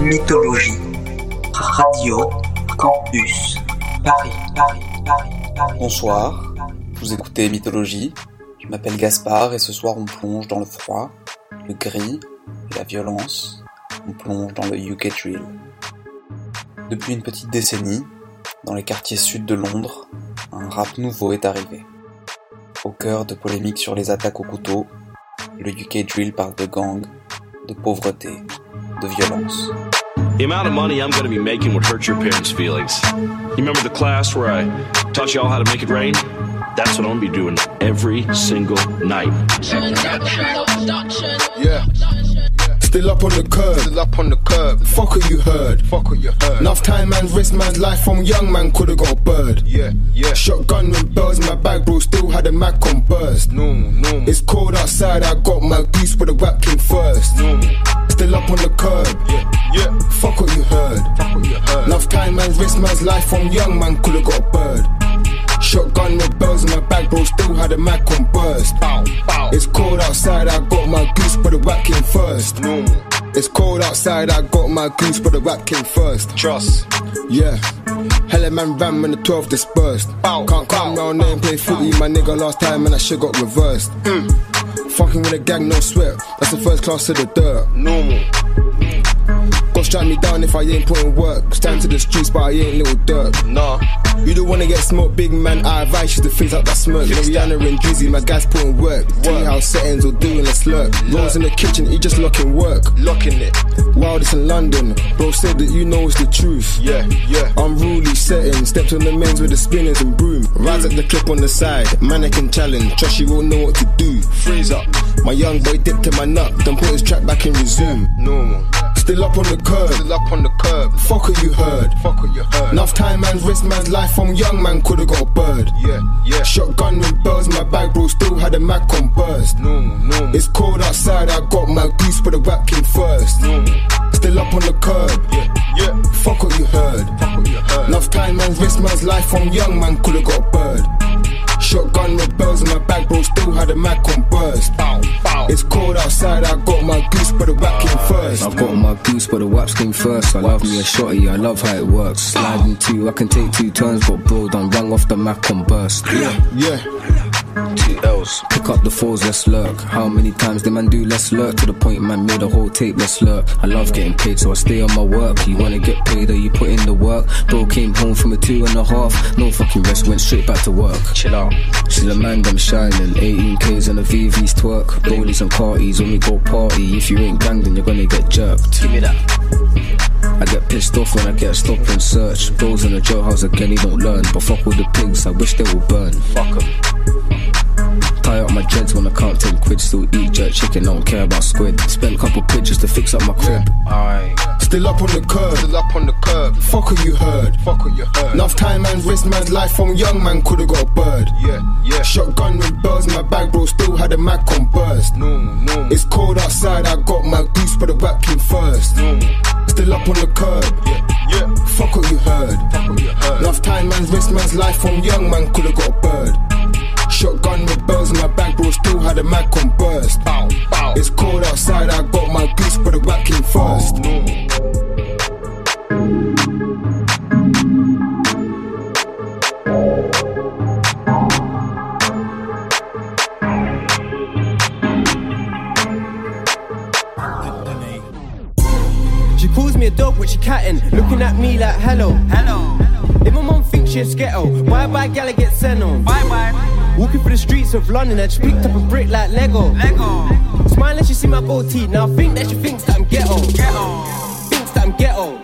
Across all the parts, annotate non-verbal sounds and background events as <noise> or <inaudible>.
Mythologie. Radio Campus. Paris, Paris, Paris, Paris. Bonsoir, vous écoutez Mythologie. Je m'appelle Gaspard et ce soir on plonge dans le froid, le gris et la violence. On plonge dans le UK Drill. Depuis une petite décennie, dans les quartiers sud de Londres, un rap nouveau est arrivé. Au cœur de polémiques sur les attaques au couteau, le UK Drill parle de gang, de pauvreté, de violence. The amount of money I'm going to be making would hurt your parents' feelings. You remember the class where I taught you all how to make it rain? That's what I'm going to be doing every single night. Yeah. Still up on the curb. Still up on the curb. Fuck what you heard. Fuck what you heard. Enough time and risk man's life from young man could've got a bird. Yeah, yeah. Shotgun with bells in my bag, bro. Still had a Mac on burst. No, no. It's cold outside. I got my goose, but the rap came first. No. Still up on the curb. Yeah, yeah. Fuck what you heard. Fuck what you heard. Enough time and risk man's life from young man could've got a bird. Shotgun with bells in my bag, bro. Still had a Mac on burst. Bow, bow. It's cold outside, I got my goose, but the rap came first. No. It's cold outside, I got my goose, but the rap came first. Trust. Yeah. Hella man ran when the 12 dispersed. Bow, Can't come round there and play footy, my nigga last time and that shit got reversed. Mm. Fucking with a gang, no sweat. That's the first class to the dirt. Normal. Gon' strike me down if I ain't putting work. Stand to the streets, but I ain't little dirt. Nah. You don't wanna get smoked, big man. I advise you to fix up that smirk. Rihanna and Drizzy, my guys putting work. Tea house settings or doing a slurp. Rolls in the kitchen, he just locking work. Locking it. Wildest in London. Bro said that you know it's the truth. Yeah, yeah. Unruly setting. Stepped on the men's with the spinners and broom. Rise up the clip on the side. Mannequin challenge. Trust you won't know what to do. Freeze up. My young boy dipped in my nut. Then put his track back and resume. Normal. Still up on the curb. Still up on the curb. Fuck what you heard. Fuck what you heard. Enough time and risk man's life from young man could've got a bird. Yeah, yeah. Shotgun with bells in my bag, bro. Still had a Mac on burst. No, no. It's cold outside. I got my goose, but the rap came first. No. Still up on the curb. Yeah, yeah. Fuck what you heard. Fuck what you heard. Enough time and risk man's life from young man could've got a bird. Shotgun with bells in my bag, bro. Still had a Mac on burst. Bow, bow. It's cold outside. I got my goose, but the rap came first. I've got my goose, but the waps came first. I love me a shotty, I love how it works. Sliding two, I can take two turns, but bro, done rang off the Mac and burst. Yeah, yeah. Two L's. Pick up the fours, let's lurk. How many times did man do let's lurk? To the point man made a whole tape, let's lurk. I love getting paid, so I stay on my work. You wanna get paid or you put in the work? Bro came home from a two and a half. No fucking rest, went straight back to work. Chill out. See the man, them shining. 18Ks and the VVs twerk. Rollies and parties when we go party. If you ain't gang, then you're gonna get jerked. Give me that. I get pissed off when I get stop and search. Bros in the jailhouse again, he don't learn. But fuck all the pigs, I wish they would burn. Fuck 'em. Tie up my dreads when I can't take quid. Still eat jerk chicken, don't care about squid. Spent a couple pictures to fix up my crib. Aye. Still up on the curb. Still up on the curb. Fuck what you heard. Fuck what you heard. Enough time and risk man's life from young man could've got a bird. Yeah, yeah. Shotgun with bells in my bag, bro. Still had a Mac on burst. No, no. It's cold outside. I got my goose, but the rap came first. No. Still up on the curb. Yeah, yeah. Fuck what you heard. Fuck what you heard. Enough time and risk man's life from young man could've got a bird. Shotgun with bells in my bag, bro. Still had a Mac on burst. Bow, bow. It's cold outside. I got my goose, but the rap came first. She calls me a dog when she catting, looking at me like hello. Hello. If my mom thinks she a sketo, bye bye gala get sent on. Bye bye. Walking through the streets of London, I just picked up a brick like Lego. Lego. Smiling, she see my gold teeth. Now I think that she thinks that I'm ghetto. Ghetto. Thinks that I'm ghetto.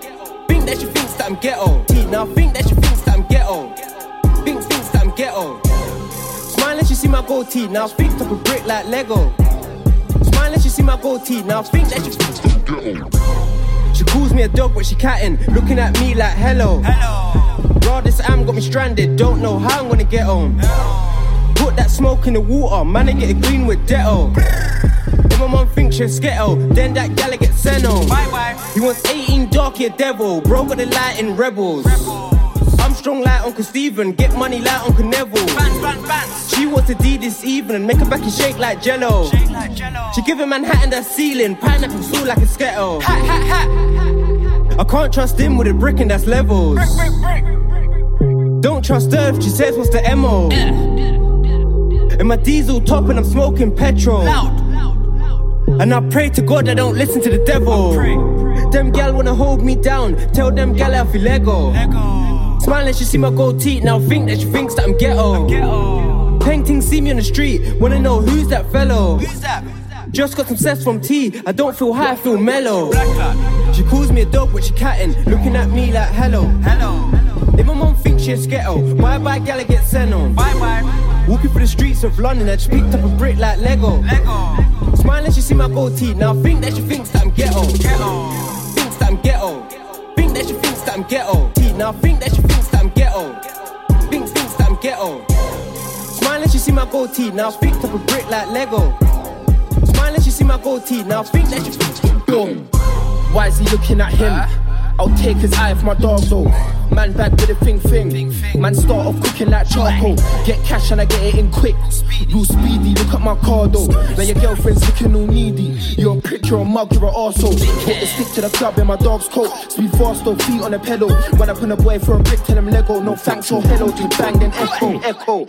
Think that she thinks that I'm ghetto. Teeth. Now I think that she thinks that I'm ghetto. Thinks thinks that I'm ghetto. Smiling, she see my gold teeth. Now I picked up a brick like Lego. Smiling, she see my gold teeth. Now I think that she thinks that I'm ghetto. She calls me a dog, but she catting, looking at me like hello. Hello. Raw, this am got me stranded, don't know how I'm gonna get home. Put that smoke in the water, man, and get it green with Detto. If my mom thinks she's sketo, then that gala gets sent home. Bye bye. He wants 18 dark, yeah, devil. Bro got the light in rebels. I'm strong like Uncle Steven, get money like Uncle Neville. She wants to D this evening, make her back and shake like jello. She give him Manhattan the ceiling, pineapple soul like a skettle. Hat, hat, hat. I can't trust him with a brick and that's levels. Don't trust Earth, she says what's the MO. And my diesel top and I'm smoking petrol. Loud. And I pray to God I don't listen to the devil. Them gal wanna hold me down. Tell them gal I feel Lego. Smiling, she see my gold teeth. Now think that she thinks that I'm ghetto. Painting see me on the street. Wanna know who's that fellow? Who's that? Just got some cess from tea. I don't feel high, I feel mellow. She calls me a dog, but she catting. Looking at me like hello. Hello. If my mom thinks she's a ghetto, bye bye, gal, I get sent on. Bye bye. Walking through the streets of London, I just picked up a brick like Lego. Lego. Smiling, she see my gold teeth. Now I think that she thinks that I'm ghetto. Ghetto. Thinks that I'm ghetto. Think that she thinks that I'm ghetto. Teeth. Now I think that she thinks that I'm ghetto. Thinks, thinks that I'm ghetto. Smiling, she see my gold teeth. Now I picked up a brick like Lego. Smiling, she see my gold teeth. Now I think that she thinks that I'm ghetto. Why is he looking at him? I'll take his eye off my dog though. Man back with a thing thing. Man start off cooking like charcoal. Get cash and I get it in quick. Real speedy, look at my car though. Now your girlfriend's looking all needy. You're a prick, you're a mug, you're an arsehole. Put the stick to the club in my dog's coat. Speed fast though, feet on the pedal. Run up on a boy for a brick, tell him Lego. No thanks or hello, just bang then echo. Echo.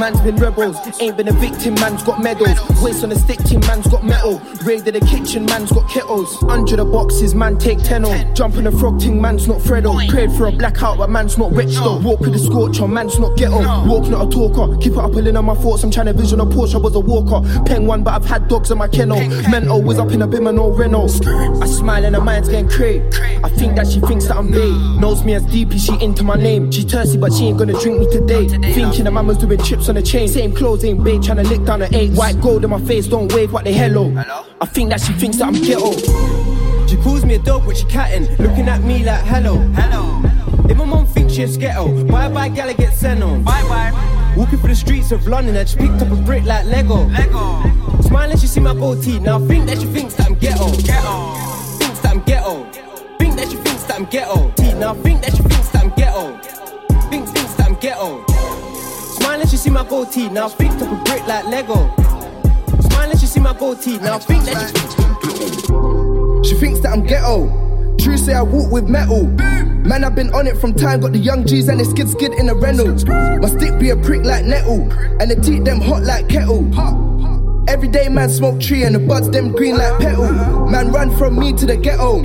Man's been rebels, ain't been a victim, man's got medals. Waist on the stick, team, man's got metal. Raided the kitchen, man's got kettles. Under the boxes, man take 10 on. Jump in the frog ting, man's not Fredo. Prayed for a blackout, but man's not rich though. Walk with a scorcher, man's not ghetto. Walk not a talker. Keep it up a in on my thoughts. I'm trying to vision a Porsche. I was a walker. Peng one, but I've had dogs in my kennel. Mental was up in a bim and no Renault. I smile and her mind's getting cray. I think that she thinks that I'm bae. Knows me as DP, she into my name. She thirsty, but she ain't gonna drink me today. Thinking that mama's doing chips on the chain. Same clothes, ain't bae. Trying to lick down the eight. White gold in my face, don't wave what they hello. I think that she thinks that I'm ghetto. She calls me a dog, but she catting. Looking at me like hello. Hello. If my mom thinks she's ghetto, bye bye, gal, I get sent on. Bye bye. Walking through the streets of London, I just picked up a brick like Lego. Lego. Smiling, she see my gold teeth. Now I think that she thinks that I'm ghetto. Ghetto. Thinks that I'm ghetto. Think that she thinks that I'm ghetto. Teeth. Now I think that she thinks that I'm ghetto. Thinks, thinks that I'm ghetto. Smiling, she see my gold teeth. Now I picked up a brick like Lego. Smiling, she see my gold teeth. Now I think that she thinks that I'm ghetto. She thinks that I'm ghetto. True say I walk with metal. Man, I've been on it from time, got the young G's and the skid skid in the rental. My stick be a prick like nettle, and the teeth them hot like kettle. Everyday man smoke tree and the buds them green like petal. Man run from me to the ghetto.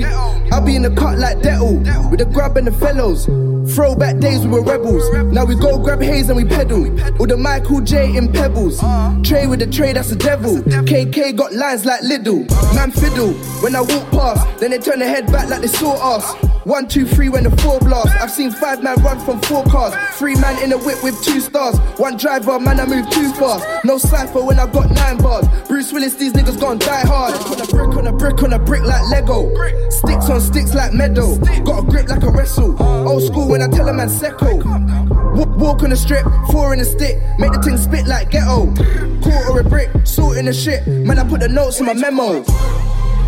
I be in the cut like Detto with the grub and the fellows. Throwback days we were rebels. Now we go grab haze and we pedal. With the Michael J in pebbles. Trey with the tray, that's the devil. KK got lines like Lidl. Man fiddle when I walk past. Then they turn their head back like they saw us. One, two, three when the four blast. I've seen five man run from four cars. Three man in a whip with two stars. One driver, man, I move too fast. No cipher when I got nine bars. Bruce Willis, these niggas gon' die hard. Put a brick on a brick on a brick like Lego. Sticks on sticks like Meadow. Got a grip like a wrestle. Old school when I tell a man Secco. Walk, walk on the strip, four in a stick. Make the thing spit like ghetto. Quarter a brick, salt in the shit. Man, I put the notes in my memos.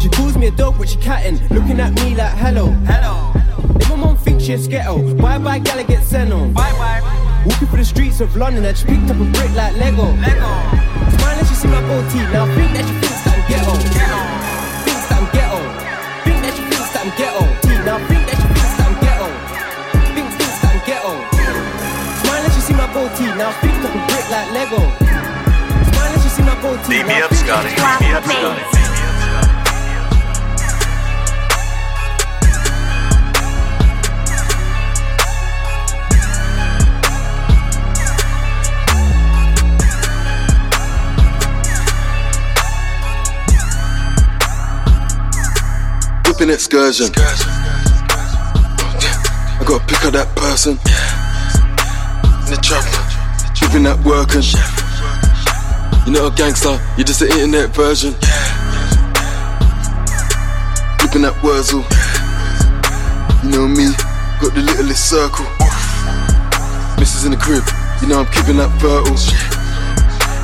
She calls me a dog, but she catting. Looking at me like hello. Hello. If my mom thinks she's ghetto, bye bye, gal, I get sent on. Bye bye. Walking through the streets of London, I just picked up a brick like Lego. Lego. See my gold teeth. Now think that she thinks that I'm ghetto. Ghetto. Thinks that I'm ghetto. Think that she thinks that I'm ghetto. Now think that she thinks that I'm ghetto. Thinks, thinks that I'm ghetto. Smiling, she see my gold teeth. Now picked up a brick like Lego. Smiling, she see my gold teeth. Beat me up, think Scotty. Beat me up, I'm Scotty. Whipping excursion. I gotta pick up that person. In the trap, whipping that working. You're not a gangster, you're just an internet version. Whipping that Wurzel. You know me, got the littlest circle. Missus in the crib, you know I'm keeping that fertile.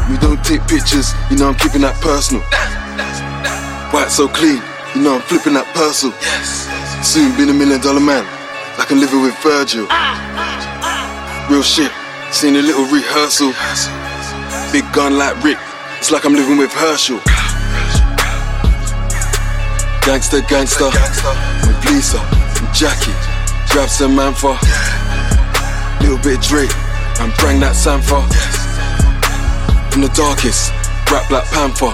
We don't take pictures, you know I'm keeping that personal. White so clean, you know I'm flipping that parcel. Yes. Soon being a million dollar man, like I'm living with Virgil. Real shit, seen a little rehearsal. Big gun like Rick, it's like I'm living with Herschel. Gangster, gangster, with Lisa. and Jackie. Grab some man for. Little bit of Drake and bring that Sanfa. In the darkest, rap like Panther.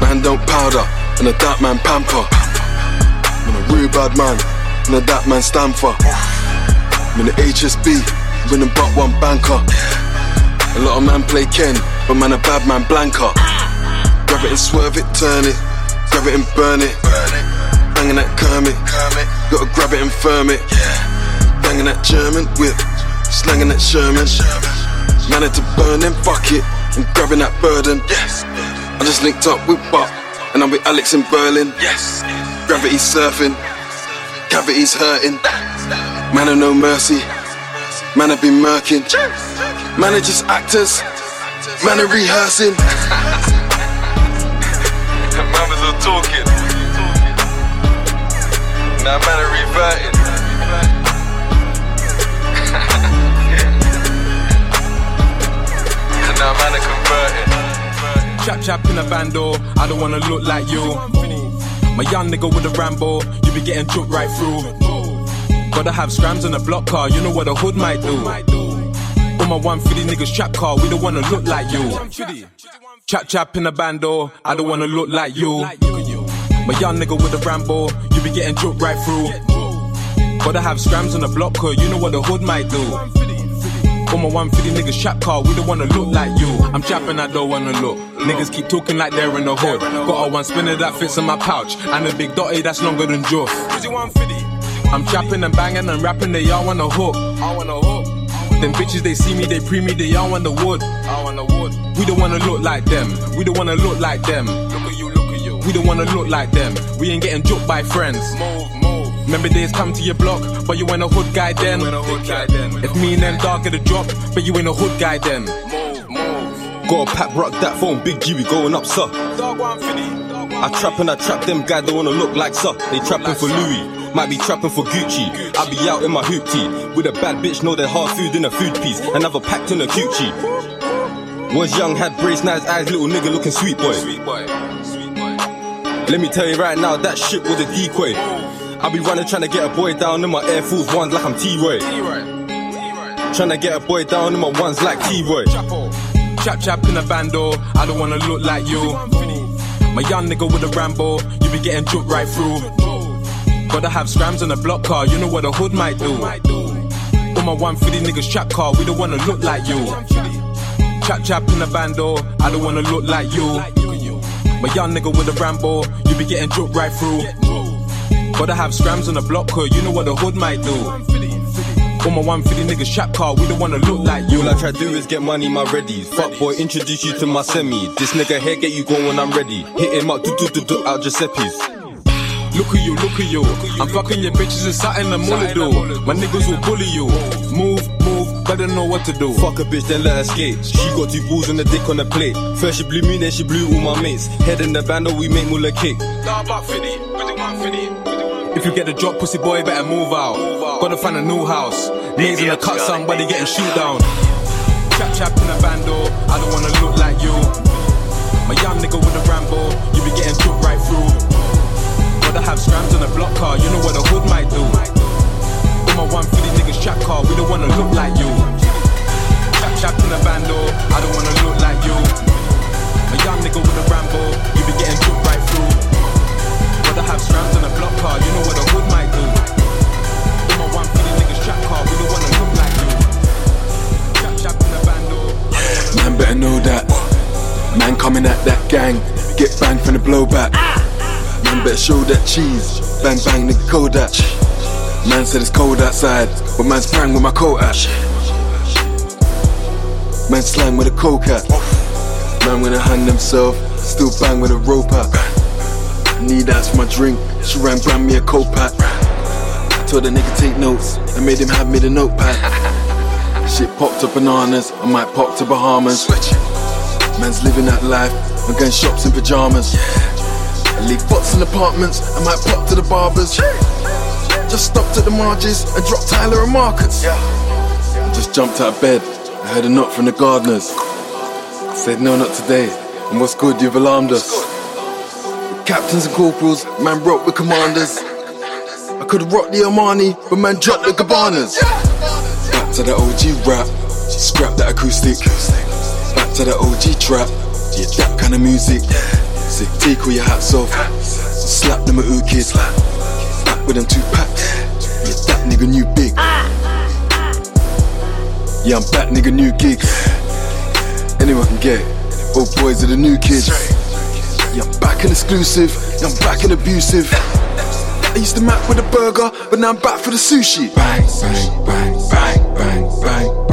Man don't powder, and a dark man pamper. I'm a real bad man, and a dark man stand for. I'm in the HSB, winning but one banker. A lot of man play Ken, but man a bad man blanker. Grab it and swerve it, turn it, grab it and burn it. Banging that Kermit, gotta grab it and firm it. Banging that German whip, slanging that Sherman. Man had to burn them bucket and grabbing that burden. I just linked up with Buck and I'm with Alex in Berlin. Yes. Gravity surfing, cavities hurting. Man of no mercy, man have been murking. Man are just actors, man are rehearsing. <laughs> man was all talking. Now man are reverting. <laughs> now man are converting. Chap chap in a bando, I don't wanna look like you. My young nigga with a Rambo, you be getting choked right through. Gotta have scrams in a block car, you know what a hood might do. All my 150 niggas trap car, we don't wanna look like you. Chap chap in a bando, I don't wanna look like you. My young nigga with a Rambo, you be getting choked right through. Gotta have scrams in a block car, you know what a hood might do. All my 150 niggas trap car, we don't wanna look like you. I'm trapping, I don't wanna look. Niggas keep talking like they're in the hood. Got a one spinner that fits in my pouch, and a big dotty that's longer than Joff. I'm trapping and banging and rapping, they all wanna hook. I wanna hook. Them bitches, they see me, they pre me, they all want the wood. I want the wood. We don't wanna look like them. We don't wanna look like them. Look at you, look at you. We don't wanna look like them. We ain't getting joked by friends. Move. Remember days come to your block, but you ain't a hood guy then. If me and them dog get a drop, but you ain't a hood guy then. Got a pack, rock that phone, big G, we going up, sir. I trap and I trap them guys, they wanna look like sir. They trapping for Louis, might be trapping for Gucci. I be out in my hoop tee with a bad bitch, know they're hard food in a food piece. Another packed in a coochie. Was young, had braced nice eyes, little nigga looking sweet boy. Let me tell you right now, that shit was a decoy. I be running trying to get a boy down in my Air Force Ones like I'm T-Roy. Trying to get a boy down in my ones like T-Roy. Chap chap in a bando, I don't wanna look like you. My young nigga with a Rambo, you be getting joked right through. Gotta have scrams in a block car, you know what a hood might do. All my 150 niggas trap car, we don't wanna look like you. Chap chap in a bando, I don't wanna look like you. My young nigga with a Rambo, you be getting joked right through. Gotta have scrams on the block car, you know what a hood might do. All my 150 niggas trap car, we don't wanna look like you. All I try to do is get money, my ready. Fuck boy, introduce you to my semi. This nigga here get you going when I'm ready. Hit him up, do do do do out Giuseppe's. Look at you, look at you. I'm fucking your bitches and something the mullet do. My niggas will bully you. Move, move, better know what to do. Fuck a bitch, then let her skate. She got two balls and a dick on the plate. First she blew me, then she blew all my mates. Head in the band, we make Muller cake. Nah, about 50, 51, 50. If you get the drop, pussy boy, better move out. Gotta find a new house. Niggas in the cut, somebody getting shoot down. Chap chap in a bando, I don't wanna look like you. My young nigga with a Rambo, you be getting took right through. Gotta have scrams on a block car, you know what a hood might do. All my 150 niggas trap car, we don't wanna look like you. Chap chap in a bando, I don't wanna look like you. My young nigga with a Rambo, you be getting took right through. Gotta have scrams on a block car, you know what a hood might do. All my 150 niggas trap car, we don't wanna look like you. Chap chap in a bando. Man better know that. Man coming at that gang, get banged from the blowback. Man better show that cheese, bang bang nigga Kodak. Man said it's cold outside, but man's sprang with my coat at. Man slang with a coke at. Man wanna hang themself, still bang with a rope at. Need that's for my drink, she ran brand me a coke pack. Told the nigga take notes, I made him have me the notepad. Shit popped to bananas, I might pop to Bahamas. Man's living that life, I'm going shops in pajamas. I leave pots in apartments, I might pop to the barbers. Just stopped at the marges and dropped Tyler and Marcus. I just jumped out of bed, I heard a knock from the gardeners. I said, no, not today. And what's good, you've alarmed us. Captains and corporals, man broke with commanders. I could rock the Armani, but man drop the Gabbanas. Back to the OG rap, scrap that acoustic. Back to the OG trap, yeah, that kind of music. Sick, take all your hats off, slap them at kids. Back with them two packs, yeah, that nigga new big. Yeah, I'm back, nigga, new gigs. Anyone can get it. Old boys are the new kids. Yeah, I'm back and exclusive. Yeah, I'm back and abusive. I used to map with a burger, but now I'm back for the sushi. Bang, bang, bang, bang, bang, bang, bang, bang.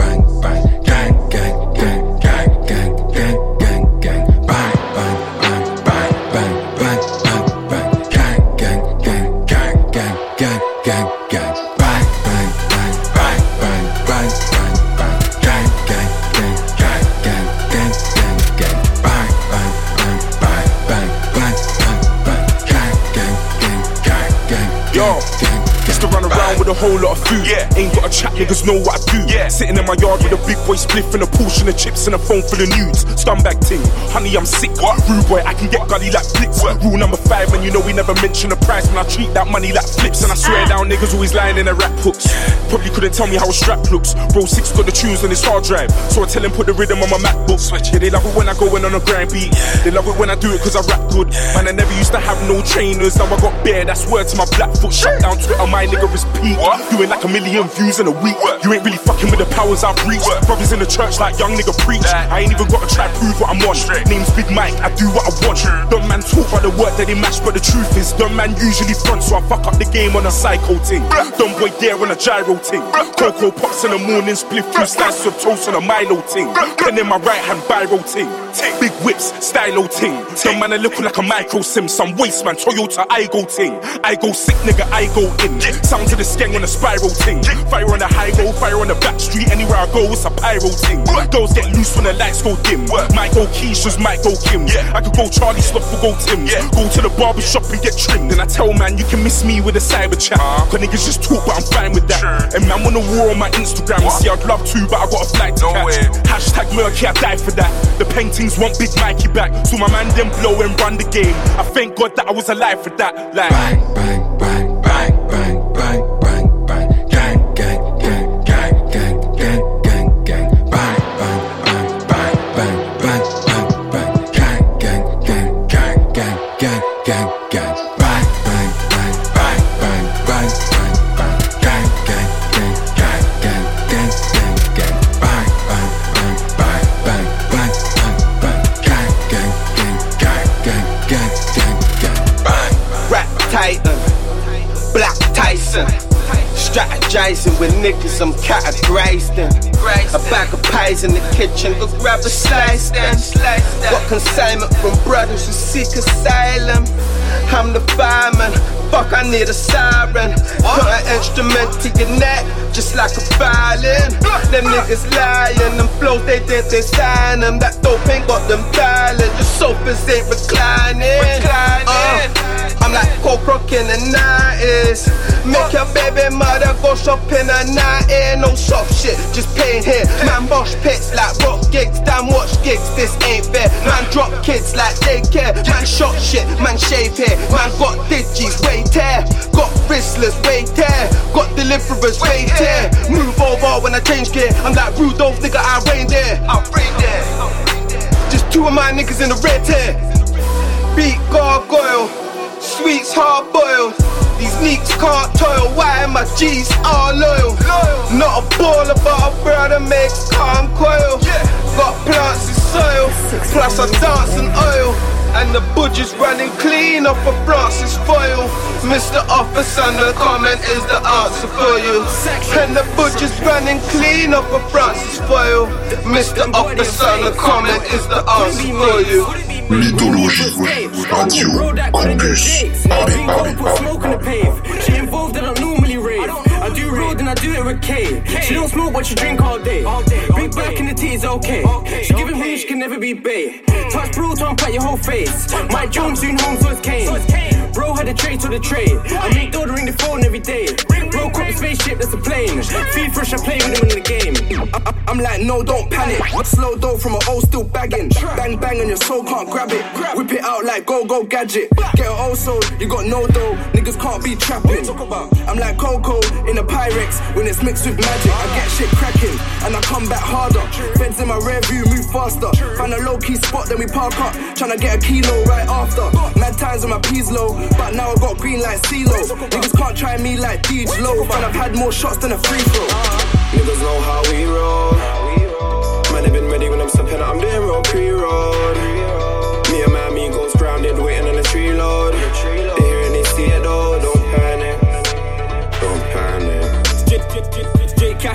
With a whole lot of food. Yeah, ain't got a chat, niggas know what I do. Yeah, sitting in my yard with a big boy spliff and a portion of chips and a phone full of nudes. Scumbag ting, honey, I'm sick. What? Rude boy, I can get gully like blitz. Rule number five, and you know we never mention the price when I treat that money like flips. And I swear down, niggas always lying in their rap hooks. Probably couldn't tell me how a strap looks. Bro, six got the tunes on his hard drive, so I tell him put the rhythm on my MacBook. Yeah, they love it when I go in on a grind beat. They love it when I do it cause I rap good. Man, I never used to have no trainers, now I got bare. That's word to my black foot. Shut down Twitter, my nigga is peak. Doing like a million views in a week. You ain't really fucking with the powers I've reached. Brothers in the church like young nigga preach. I ain't even gotta try to prove what I'm on. Name's Big Mike, I do what I want. Dumb man talk about the work that they match, but the truth is, dumb man usually front, so I fuck up the game on a psycho ting. Dumb boy there on a gyro ting. Cocoa pops in the morning, split through slices of toast on a Milo ting. Pen in my right hand, biro ting. Big whips, stylo ting. Dumb man, I look like a micro sim. Some waste man, Toyota, I go ting. I go sick, nigga, I go in. Sound to the skeng on a spiral ting. Fire on the high road, fire on the back street. Anywhere I go, it's a pyro ting. Girls get loose when the lights go dim. Might go Keisha's, might go Kim. I could go Charlie Sloth or go Tim. Go to the barber shop and get trimmed. Then I tell man, you can miss me with a cyber chat. Uh-huh. Cause niggas just talk, but I'm fine with that. And man, want a war on my Instagram. See, I'd love to, but I got a flight to catch. Hashtag murky, I die for that. The paintings want Big Mikey back. So my man then blow and run the game. I thank God that I was alive for that. Like, bang, bang, bang, Strategizing with niggas, I'm categorized in. A bag of pies in the kitchen, go grab a slice then. Got consignment from brothers who seek asylum. I'm the fireman, fuck, I need a siren. Put an instrument to your neck, just like a violin. Them niggas lying, them flows they did, they sign them. That dope ain't got them dialing, the sofas ain't reclining. Uh, I'm like coke rock in the 90s. Make your baby mother go shopping at night here. No soft shit, just paying here. Man, mosh pits like rock gigs, damn watch gigs, this ain't fair. Man, drop kids like daycare. Man, shot shit, man, shave hair. Man, got digis, wait here. Got wristlers, wait here. Got deliverers, wait here. Move over when I change gear. I'm like Rudolph, nigga, I reign there. I reign there. Just two of my niggas in the red hair. Beat gargoyle, sweets hard boiled. These neeks can't toil, why am my G's all loyal? Not a baller, but a brother makes calm coil. Got plants in soil, plus I dance in oil. And the budget's running clean off of Francis foil. Mr. Officer, the comment is the answer for you. And the budget's running clean off of Francis foil. Mr. Officer, the comment is the answer for you. Mythologies, Radio, Campus, Paris, Paris, Put smoke in the pave. She involved and I normally rave. I do road and I do it with K. She don't smoke but she drink all day. Big black in the tea is okay. She giving me she can never be bae. Touch bro, don't pat your whole face. My Jones soon home, so it's Kane. Bro had the trade to the trade. I make dough to ring the phone every day. Broke up the spaceship, that's a plane. Feed fresh, I play with him in the game. I, am like, no, don't panic. Slow dough from an old still bagging. Bang, bang, and your soul can't grab it. Whip it out like go, go, gadget. Get an old soul, you got no dough. Niggas can't be trapping. I'm like Coco in a Pyrex when it's mixed with magic. I get shit cracking and I come back harder. Feds in my rear view, move faster. Find a low key spot, then we park up. Tryna get a kilo right after. Mad times on my P's low, but now I got green like CeeLo. Niggas can't try me like Deej Low. And I've had more shots than a free throw. Niggas know how we roll. Man, they been ready when I'm stepping out. I'm doing real pre-road. Me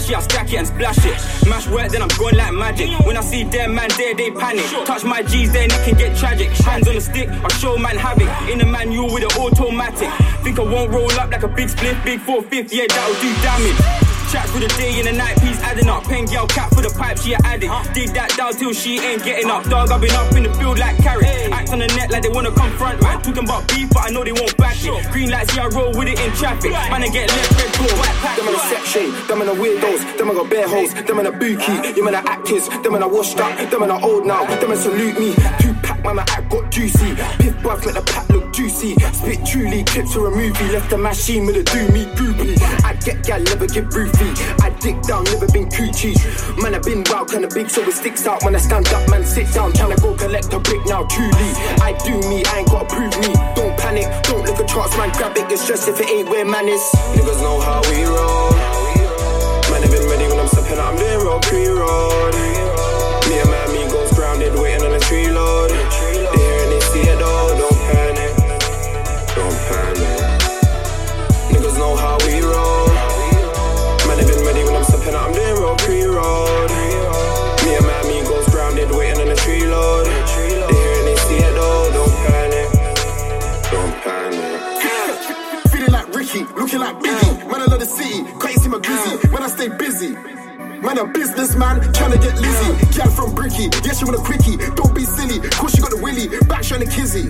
Yeah, I stack it and splash it. Mash work, then I'm going like magic. When I see them man there, they panic. Touch my G's, then it can get tragic. Hands on the stick, I show man havoc. In a manual with an automatic. Think I won't roll up like a big split, big 450, yeah, that'll do damage. Chat for the day and the night, piece adding up. Pen girl cap for the pipe, she a addict. Dig that down till she ain't getting up. Dog, I've been up in the field like carrot. Act on the net like they wanna confront man. Talking about beef, but I know they won't back it. Green lights, yeah, I roll with it in traffic. Man, I get left red go back. Them in a set shape, them in a weirdos, them in a bare hoes, them in a bookie, you in a actors, them in a washed up, them in a old now, them in salute me. Two pack, man, my act got juicy. Piff buff, make the pack look juicy. Spit truly, clips for a movie, left the machine with a do me groupie. I get gal, never get roofy. I dig down, never been coochie. Man, I been wild, kinda big, so it sticks out. When I stand up, man, sit down, tryna go collect a brick now. Truly, I do me, I ain't gotta prove me. Don't panic, don't look at charts, man, grab it, get stressed if it ain't where man is. Niggas know how we roll. Man, I been ready when I'm stepping out, I'm doing real pre-road. Biggie. Man, I love the city, see my glizzy. Man, I stay busy. Man, a businessman, trying to get Lizzie. Gal from Bricky, yeah, she want a quickie. Don't be silly, cause she got the willy. Back trying to kizzy.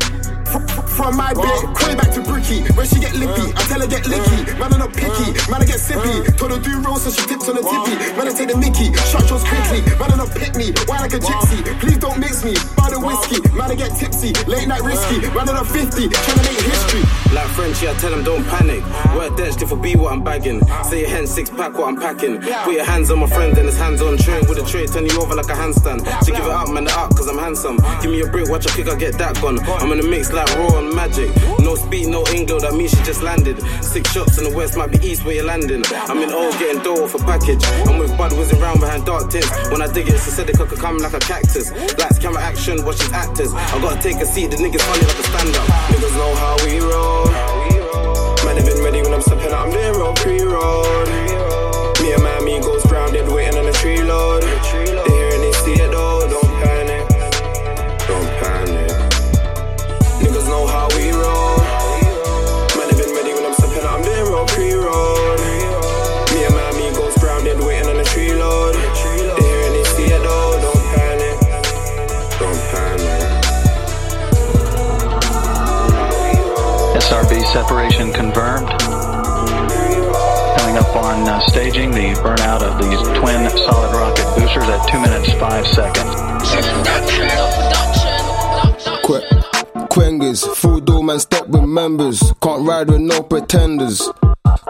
From my bed, call back to Bricky. When she get lippy, I tell her get licky. Man, I'm not picky, man, I get sippy. Told her do roll, so she tips on the tippy. Man, I take the mickey, shot yours quickly. Man, I not pick me, why like a gypsy? Please don't mix me, buy the whiskey. Man, I get tipsy, late night risky. Man, I'm not 50, tryna make history. Like French, yeah, tell them don't panic. Work dashed if I be what I'm bagging. Say your hand six pack what I'm packing. Put your hands on my friend, then it's hands on train with a tray, turn you over like a handstand. So give it up, man, the up, cause I'm handsome. Give me a brick, watch a kick, I get that gone. I'm in a mix like raw and magic. No speed, no Englo, that means she just landed. Six shots in the west might be east where you're landing. I'm in O getting dough off a package. I'm with Bud whizzing round behind dark tints. When I dig it, she said it could come like a cactus. Lights, camera, action, watch his actors. I gotta take a seat, the niggas funny like a stand up. Niggas know how we roll. Man, they been ready when I'm stepping out, I'm doing real pre-road. Me and my amigos grounded, waiting on the tree load. They separation confirmed. Coming up on uh, staging the burnout of these twin solid rocket boosters at 2 minutes 5 seconds. Qu- Quengers, full door man step with members. Can't ride with no pretenders.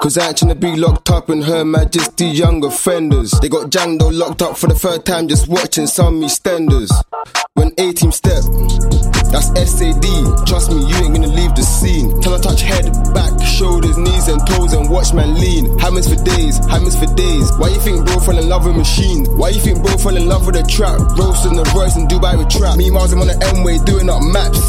Cause I ain't tryna be locked up in Her Majesty young offenders. They got Django locked up for the third time just watching some EastEnders. When A team step, that's SAD. Trust me, you ain't gonna leave the scene. Till I touch head, back, shoulders, knees and toes and watch man lean. Hammers for days, hammers for days. Why you think bro fell in love with machines? Why you think bro fell in love with a trap? Roasting the Royce in Dubai with trap. Meanwhile, I'm on the M-way doing up maps.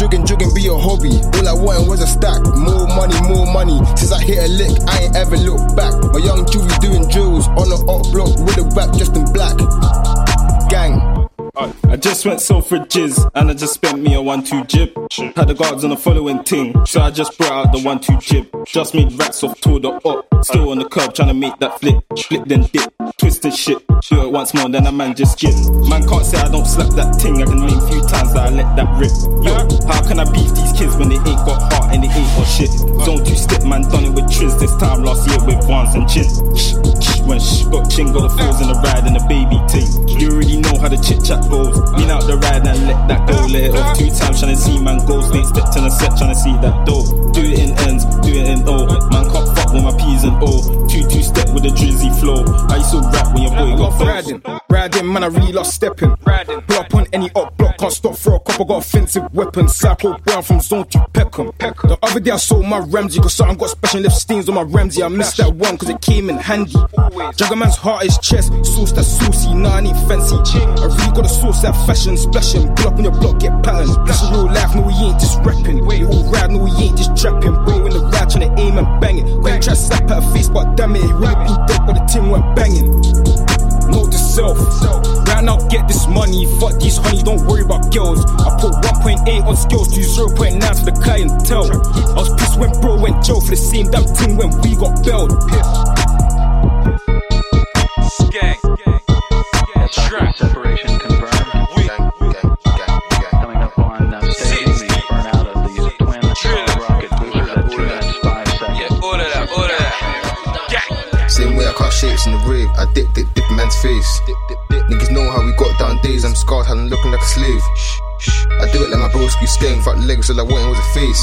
Jugging, jugging be a hobby. All I wanted was a stack. More money, more money. Since I hit a lick, I ain't ever looked back. My young Juvie doing drills on the up block with a rap just in black. Gang. I just went jizz, and I just spent me a one-two jib. Had the guards on the following ting, so I just brought out the one-two jib. Just made racks off tour the up. Still on the curb trying to make that flip. Flip then dip. Twist and shit. Do it once more, then a man just get. Man can't say I don't slap that ting. I can name few times that I let that rip. Yo, how can I beef these kids when they ain't got heart and they ain't got shit? Zone two step man done it with Triz this time last year with Vans and Chin. When shh got chin, got the fools in the ride and the baby ting. You already how the chit chat goes. Lean out the ride and let that go. Let it off two times trying to see man goes. Ain't stepped in a set trying to see that dough. Do it in ends, do it in O. Man can't fuck with my P's and O. Two two step with a drizzy flow. How you still rap when your boy got? Riding, riding, man, I really lost stepping. Riding, pull up on any up can't stop for a couple, got offensive weapons. Psycho brown from zone to Peckham. The other day I sold my Ramsey, cause something got special left stains on my Ramsey. I missed that one, cause it came in handy. Jugger man's heart is chest, sauce that's saucy, nah, I need fancy. I really got a sauce that fashion, splashing. Up on your block, get pattern. This is real life, no, we ain't just rapping. We all ride, no, we ain't just trapping. Bro, in the ride, tryna aim and bang it. When try to slap at her face, but damn it, it really be dead, but the team went banging. Note to self. Right now, get this money. Fuck these honey, don't worry about girls. I put 1.8 on skills to 0.9 for the clientele. I was pissed when bro went jail for the same damn thing when we got bailed. Trap. Separation shapes in the rave, I dip, dip, dip man's face. Niggas know how we got down days, I'm scarred, had looking like a slave. I do it like my broski skank, fat legs, all I wanted was a face.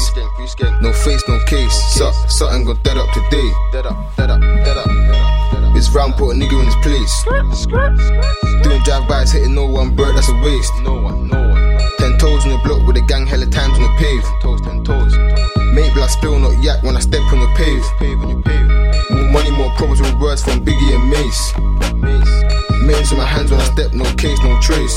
No face, no case, Suck, something got dead up today. Dead up, dead up, dead up. This round put a nigga in his place. Doing drive-bys, hitting no one bird, that's a waste. No one, no one. Ten toes on the block with a gang, hella times on the pave. Toes, ten toes. Make blood spill, not yak when I step on your pave. More money, more problems with words from Biggie and Mase. Mace in my hands when I step, no case, no trace.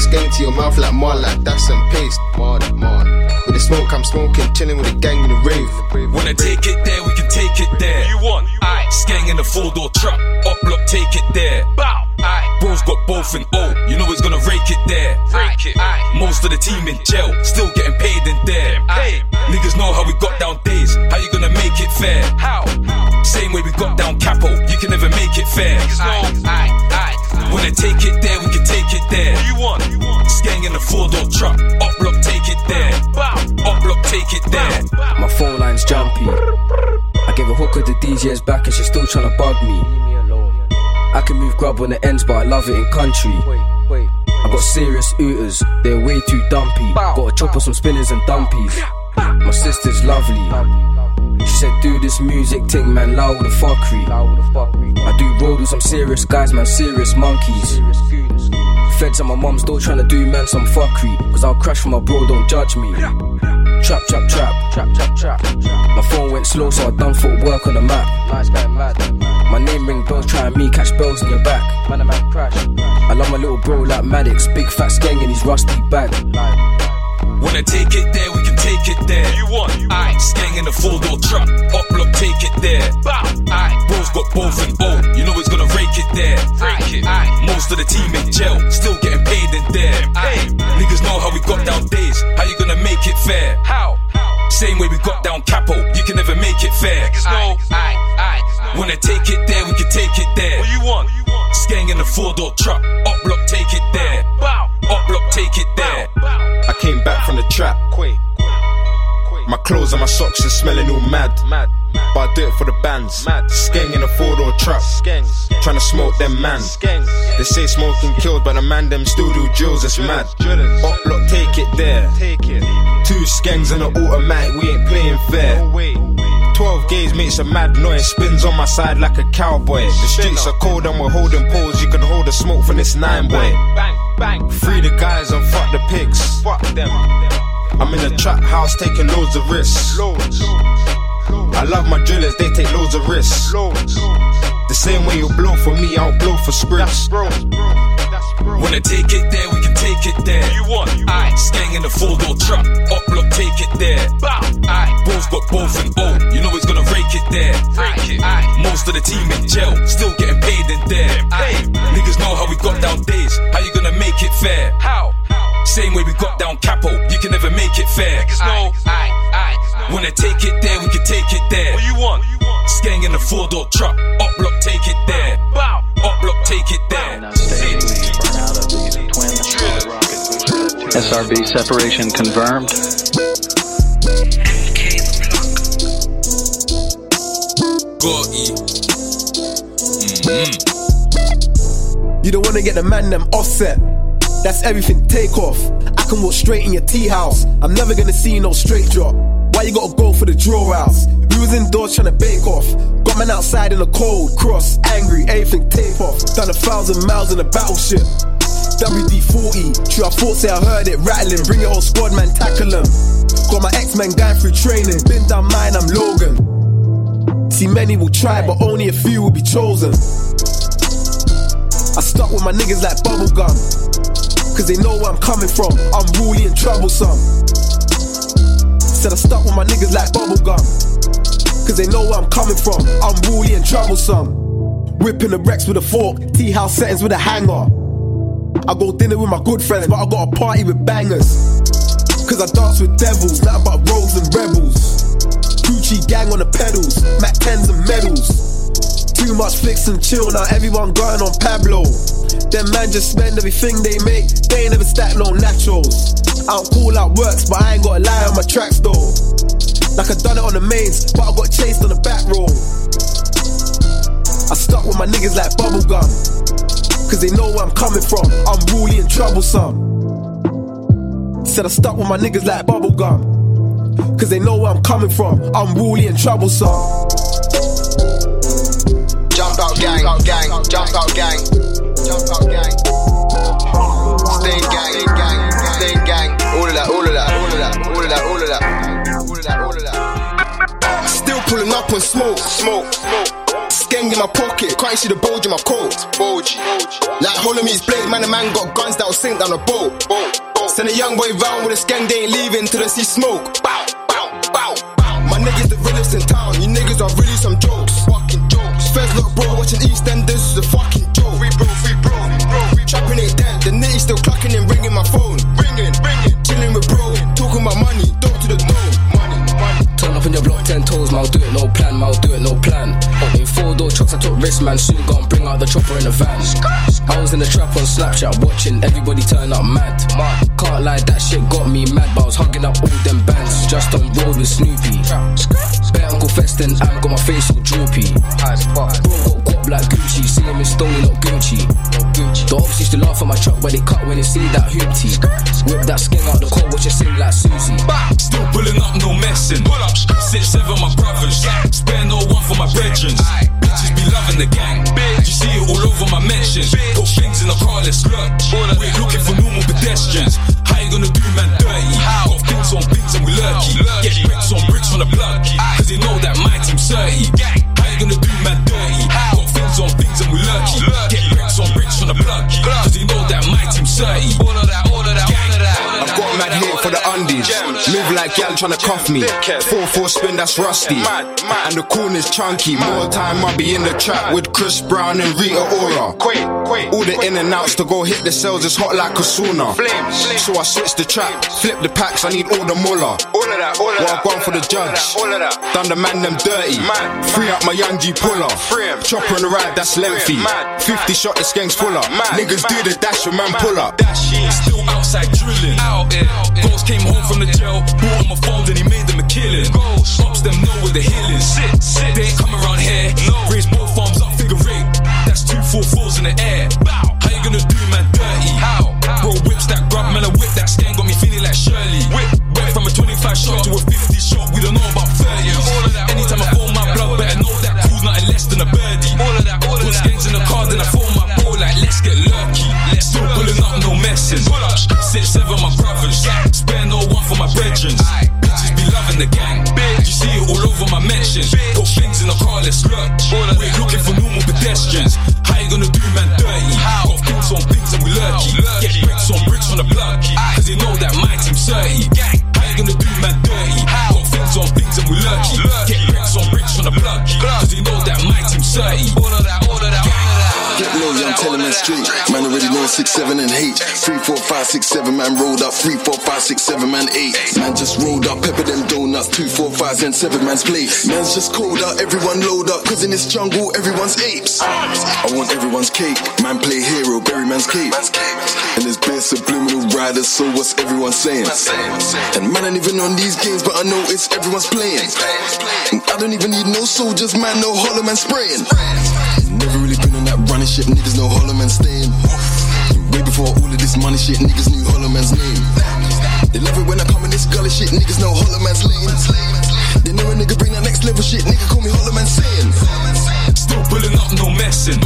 Skank to your mouth like mar, like that's some paste. With the smoke, I'm smoking, chilling with the gang in the rave. Wanna take it there, we can take it there. You want? Aye. Skang in the four door truck. Up block, take it there. Bow. Aye. Bro's got both in O. You know he's gonna rake it there. Rake it. Aye. Most of the team in jail, still getting paid in there. Aye. Niggas know how we got down days. How you gonna make it fair? How? Same way we got down capo. You can never make it fair. Niggas know. Aye. Aye. Wanna take it there, we can take it there. What you want? Skang in the four door truck. Up block, take it there. Bow. Up block, take it there. My phone line's jumpy. I gave a hooker the DJ's back and she's still tryna bug me. I can move grub when it ends, but I love it in country. I got serious ooters, they're way too dumpy. Got a chop on some spinners and dumpies. My sister's lovely. She said, do this music thing, man, loud the fuckery. I do road with some serious guys, man, serious monkeys. Feds and my mum's still trying to do man some fuckery. Cause I'll crash for my bro, don't judge me. Trap, trap, trap. Trap, trap, trap. My phone went slow, so I done footwork on the map. Nice guy, mad. My name ring bells, try me catch bells in your back. Man, a man crash. I love my little bro like Maddox, big fat skeng in his rusty bag. Wanna take it there, we can take it there. You want? Aye. Skang in the four door truck. Up block, take it there. Bow. Aye. Bro's got both in O. You know he's gonna rake it there. Rake it. Aye. Most of the team in jail, still getting paid in there. Aye. Niggas know how we got down days. How you gonna make it fair? How? Same way we got down capo. You can never make it fair. Niggas know. Aye. Aye. Wanna take it there, we can take it there. What you want? Skang in the four door truck. Up block, take it there. Bow. Up block, take it there. I came back from the trap. My clothes and my socks are smelling all mad. But I do it for the bands. Skeng in a four door trap. Trying to smoke them man. They say smoking kills, but the man them still do drills. It's mad. Up block, take it there. Two skangs and an automatic, we ain't playing fair. 12 gauge makes a mad noise, spins on my side like a cowboy. The streets are cold and we're holding poles. You can hold the smoke from this nine boy. Free the guys and fuck the pigs. Fuck them. I'm in a trap house taking loads of risks. Loads. I love my drillers, they take loads of risks. Loads. The same way you blow for me, I'll blow for scripts. Wanna take it there, we take it there. You want? Aye. Skang in the four door truck. Up block, take it there. Bow. Aye. Bro's got both in O. You know he's gonna rake it there. Rake it. Aye. Most of the team in jail, still getting paid in there. Aye. Niggas know how we got down days. How you gonna make it fair? How? Same way we got down capo. You can never make it fair. Niggas know. Aye. Aye. Wanna take it there, we can take it there. What you want? What you want? Skeng in a four door truck. Up block, take it there. Bow. Up block, take it there. SRB separation confirmed. Mm-hmm. You don't wanna get the man them offset. That's everything, take off. I can walk straight in your tea house. I'm never gonna see no straight drop. Why you gotta go for the draw outs? We was indoors trying to bake off. Got man outside in the cold, cross, angry, everything tape off. Done a thousand miles in a battleship. WD 40, true, I thought say I heard it rattling. Bring your whole squad, man, tackle them. Got my X Men going through training. Been down mine, I'm Logan. See, many will try, but only a few will be chosen. I stuck with my niggas like bubblegum. Cause they know where I'm coming from. I'm really and troublesome. Said I stuck with my niggas like bubblegum. Cause they know where I'm coming from. I'm really and troublesome. Whipping the Rex with a fork, tea house settings with a hanger. I go dinner with my good friends, but I got a party with bangers. Cause I dance with devils, nothing but rogues and rebels. Gucci gang on the pedals, Mac 10s and medals. Too much flicks and chill, now everyone going on Pablo. Them man just spend everything they make, they ain't never stack no naturals. I don't call out works, but I ain't gotta lie on my tracks though. Like I done it on the mains, but I got chased on the back row. I stuck with my niggas like bubblegum. Cause they know where I'm coming from. I'm really and troublesome. Said I stuck with my niggas like bubblegum. Cause they know where I'm coming from. I'm really and troublesome. Jump out gang, out gang, jump out gang, jump out gang. Stain gang, gang, stain gang. All of that, all of that, all of that, all of that, all of that, all of that, all of that. Still pulling up on smoke, smoke, smoke. Skeng in my pocket, can't see the bulge in my coat. Bulge. Like Holome's blade, man, the man got guns that will sink down a boat. boat. Send a young boy round with a skeng, they ain't leaving till they see smoke. Bow, bow, bow, bow. My niggas the realest in town, you niggas are really some jokes. Fucking jokes. First look, bro, watching EastEnders This is a fucking joke. Free bro, free bro, free bro. Trapping it dead, the nitty still clucking and ringing my phone. Ringing, ringing. Chilling with bro, talking about money, door Your block, ten toes, man, I'll do it, no plan, man, I'll do it, no plan. In four door trucks, I took risks, man, soon gone bring out the chopper in the van. I was in the trap on Snapchat, watching everybody turn up mad. Can't lie, that shit got me mad, but I was hugging up all them bands, just on road with Snoopy. Bet Uncle Feston, I'm got my face all droopy. Bro got guap like Gucci, see him in Stony, not Gucci. The ops used to laugh at my truck where they cut when they see that hoopty. Whip that skin out the car, watch it sing like Susie. Still pulling up, no messing. Six, seven, my brothers. Spare no one for my veterans. Bitches be loving the gang. You see it all over my mentions. Put things in the car, let's look. We're looking for normal pedestrians. How you gonna do man dirty? Got things on things and we lurky. Get bricks on bricks from the plug. Cause they know that my team's 30. How you gonna do man dirty? Things on things and we lurky. Get bricks on bricks from the plug. Cause they know that my team's 30. All of that, all of that, all of that. I've got mad hate for the undies. Move like gal tryna cuff me. 4-4 spin, that's rusty. And the corner's chunky. More time I'll be in the trap with Chris Brown and Rita Ora. All the in and outs to go hit the cells is hot like a sauna. So I switch the track, flip the packs, I need all the muller. All of that, all of What that. I've gone for the judge. All of that. Done the man them dirty. Free up my young G puller. Free up chopper on the ride, that's lengthy. 50 shot the skanks full up. Niggas do the dash, your man pull up. Still outside drilling. Out here. Ghost came home from the jail. Bought him a phone, then he made them a killing. Pops them know where the hill is. They ain't come around here. No. Raise both arms up, figure eight. That's two four fours in the air. Bow. How you gonna do man messing. Six, seven, my brothers. Spare no one for my brethren. Bitches be loving the gang. You see it all over my mentions. Put things in the car, let's look. We're looking for normal pedestrians. How you gonna do man dirty? Got things on things and we lurky. Get bricks on bricks from the block. Cause they know that my team's 30. How you gonna do man dirty? Got things on things and we lurky. Get bricks on bricks from the block. Cause they know that my team's 30. Straight. Man already know 6, 7 and H. 3, 4, 5, 6, 7, man rolled up. 3, 4, 5, 6, 7, man 8. Man just rolled up, pepper them donuts. nuts, two, four, and seven man's place. Man's just cold out, everyone load up, cause in this jungle, everyone's apes. I want everyone's cake, man play hero, bury man's cape. And there's bare subliminal riders, so what's everyone saying? And man ain't even on these games, but I know it's everyone's playing. And I don't even need no soldiers, man, no hollow man spraying. Never really been on that running shit, niggas know hollow man staying. Way before all of this money shit, niggas knew hollow man's name. They love it when I come in this gully shit, niggas know hollow man's lane. They know a nigga bring that next level shit, nigga call me hollow man saying. Still pulling up, no messing.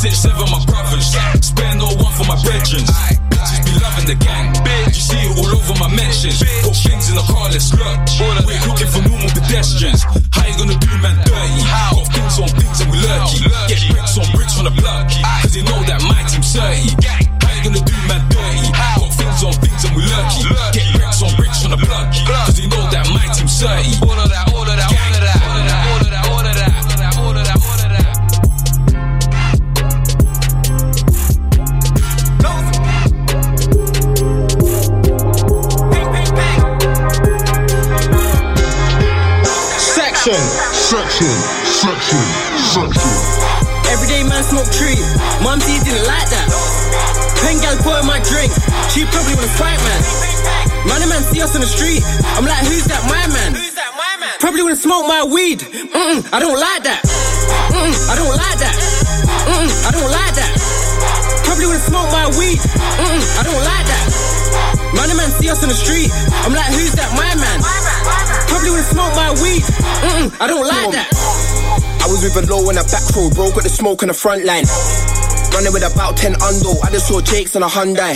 Six, seven, my brothers. Spare no one for my brethren. Bitches be loving the gang. You see it all over my mentions. Put things in the car, let's look. We're looking for normal pedestrians. How you gonna do man dirty? Got things on things and we lurky. Get bricks on bricks from the block. Cause they know that my team's 30. How you gonna do man dirty? Got things on things and we lurky. Get bricks on bricks from the block. Cause they know that my team's 30. All of that, all of that, Section. Section, section, section. Everyday man smoke tree. Mum D didn't like that. Pen gal pouring my drink. She probably wanna fight man. Man, a man see us on the street. I'm like, who's that my man? Probably wanna smoke my weed. Mm-mm, I don't like that. Mm-mm, I don't like that. Mm-mm, I don't like that. Probably wanna smoke my weed. Mm-mm, I don't like that. Man, man see us on the street. I'm like, who's that my man? Smoke my weed. Mm-mm, I don't like that. I was with a low in a back row, bro, got the smoke on the front line. Running with about 10 undo, I just saw Jake's on a Hyundai.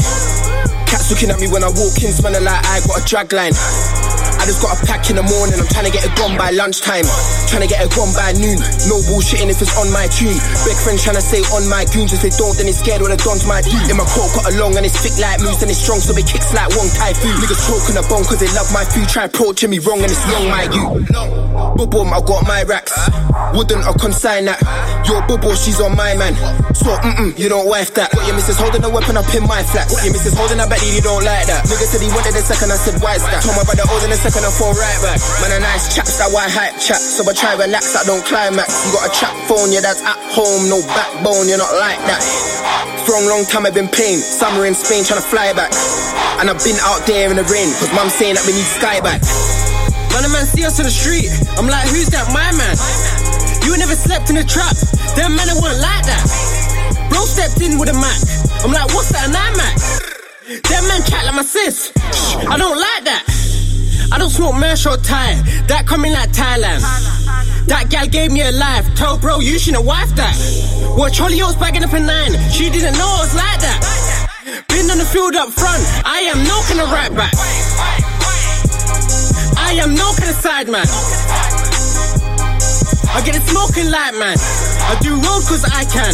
Cats looking at me when I walk in, smelling like I got a drag line. I just got a pack in the morning, I'm trying to get it gone by lunchtime. Trying to get it gone by noon. No bullshitting if it's on my tune. Big friend trying to say on my goons. If they don't, then it's scared what the dons my do. In my coat, got a long and it's thick like moose and it's strong, so it kicks like Tai Fu. Niggas choking a bone cause they love my food. Try approaching me wrong and it's long, my you. Boom, boom, I got my racks. Wouldn't I consign that? Your bubble, she's on my man. So, mm-mm, you don't wife that. What your missus holding a weapon up in my flat. What your missus holding a baddie, you don't like that. Nigga said he wanted a second, I said, why is that? Told my brother, hold in a second, I fall right back. Man, a nice chaps, that white hype chat. So I try relax, I don't climax. You got a chat phone, yeah, that's at home. No backbone, you're not like that. For a long time, I've been playing. Summer in Spain, trying to fly back. And I've been out there in the rain, cause mum saying that we need sky back. Man, a man see us on the street. I'm like, who's that, my man? You never slept in a trap. Them men weren't like that. Bro stepped in with a Mac. I'm like, what's that, an iMac? Them men chat like my sis. I don't like that. I don't smoke Mersh or Thai. That coming like Thailand. That gal gave me a life. Tell bro, you shouldn't wife that. What Charlie O's bagging up a nine. She didn't know I was like that. Been on the field up front. I am no kind of right back. I am no kind of side man. I get it smoking like man. I do road cause I can.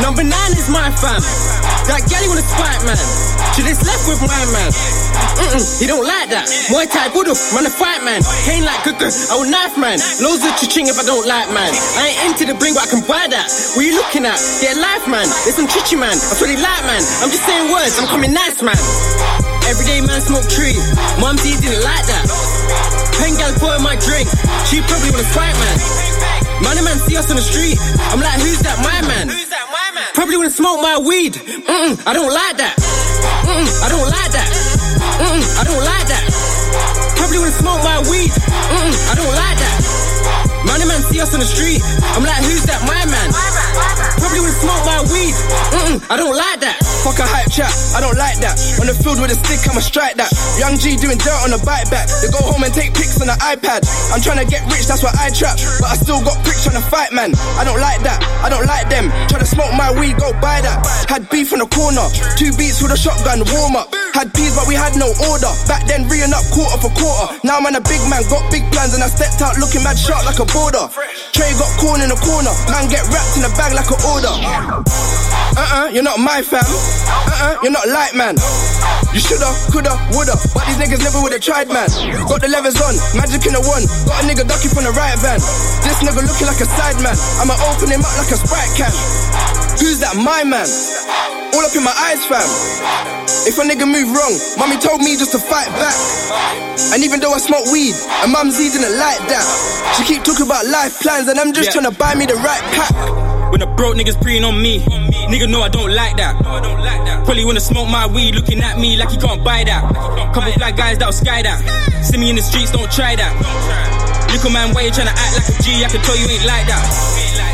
Number nine is my fam. That galley wanna spite man. She just left with my man. Mm-mm, he don't like that. Muay Thai Buddha, man a fight man. Ain't like cooker, I will knife man. Loads of chiching if I don't like man. I ain't into the bring, but I can buy that. What you looking at? Get life man. There's some chichi man. I'm feel like man. I'm just saying words, I'm coming nice man. Everyday man smoke tree. Mum D didn't like that. Pen gal pour in my drink. She probably wanna fight man. Man, a man see us on the street. I'm like, who's that, my man? Probably wanna smoke my weed. Mm-mm, I don't like that. Mm-mm, I don't like that. Mm-mm, I don't like that. Probably wanna smoke my weed. Mm-mm, I don't like that. A man see us on the street. I'm like, who's that, my man? Probably smoke my weed. Mm-mm, I don't like that. Fuck a hype chat, I don't like that. On the field with a stick, I'ma strike that. Young G doing dirt on a bike back. They go home and take pics on the iPad. I'm trying to get rich, that's why I trap. But I still got bricks trying to fight, man. I don't like that, I don't like them. Try to smoke my weed, go buy that. Had beef in the corner, two beats with a shotgun, warm up. Had peas, but we had no order. Back then, reeing up quarter for quarter. Now I'm a big man, got big plans, and I stepped out looking mad sharp like a border. Trey got corn in the corner, man get wrapped in a bag like an order. Uh-uh, you're not my fam. Uh-uh, you're not like man. You shoulda, coulda, woulda, but these niggas never woulda tried, man. Got the levers on, magic in the one. Got a nigga ducky from the right van. This nigga looking like a side man. I'ma open him up like a sprite can. Who's that? My man. All up in my eyes, fam. If a nigga move wrong, mommy told me just to fight back. And even though I smoke weed, and mum's didn't like that. She keep talking about life plans, and I'm just Yeah. trying to buy me the right pack. When the broke niggas preying on me, nigga know I don't like that. Probably wanna smoke my weed, looking at me like he can't buy that. Couple black guys that'll sky that. See me in the streets, don't try that. Little man, why you tryna act like a G? I can tell you ain't like that.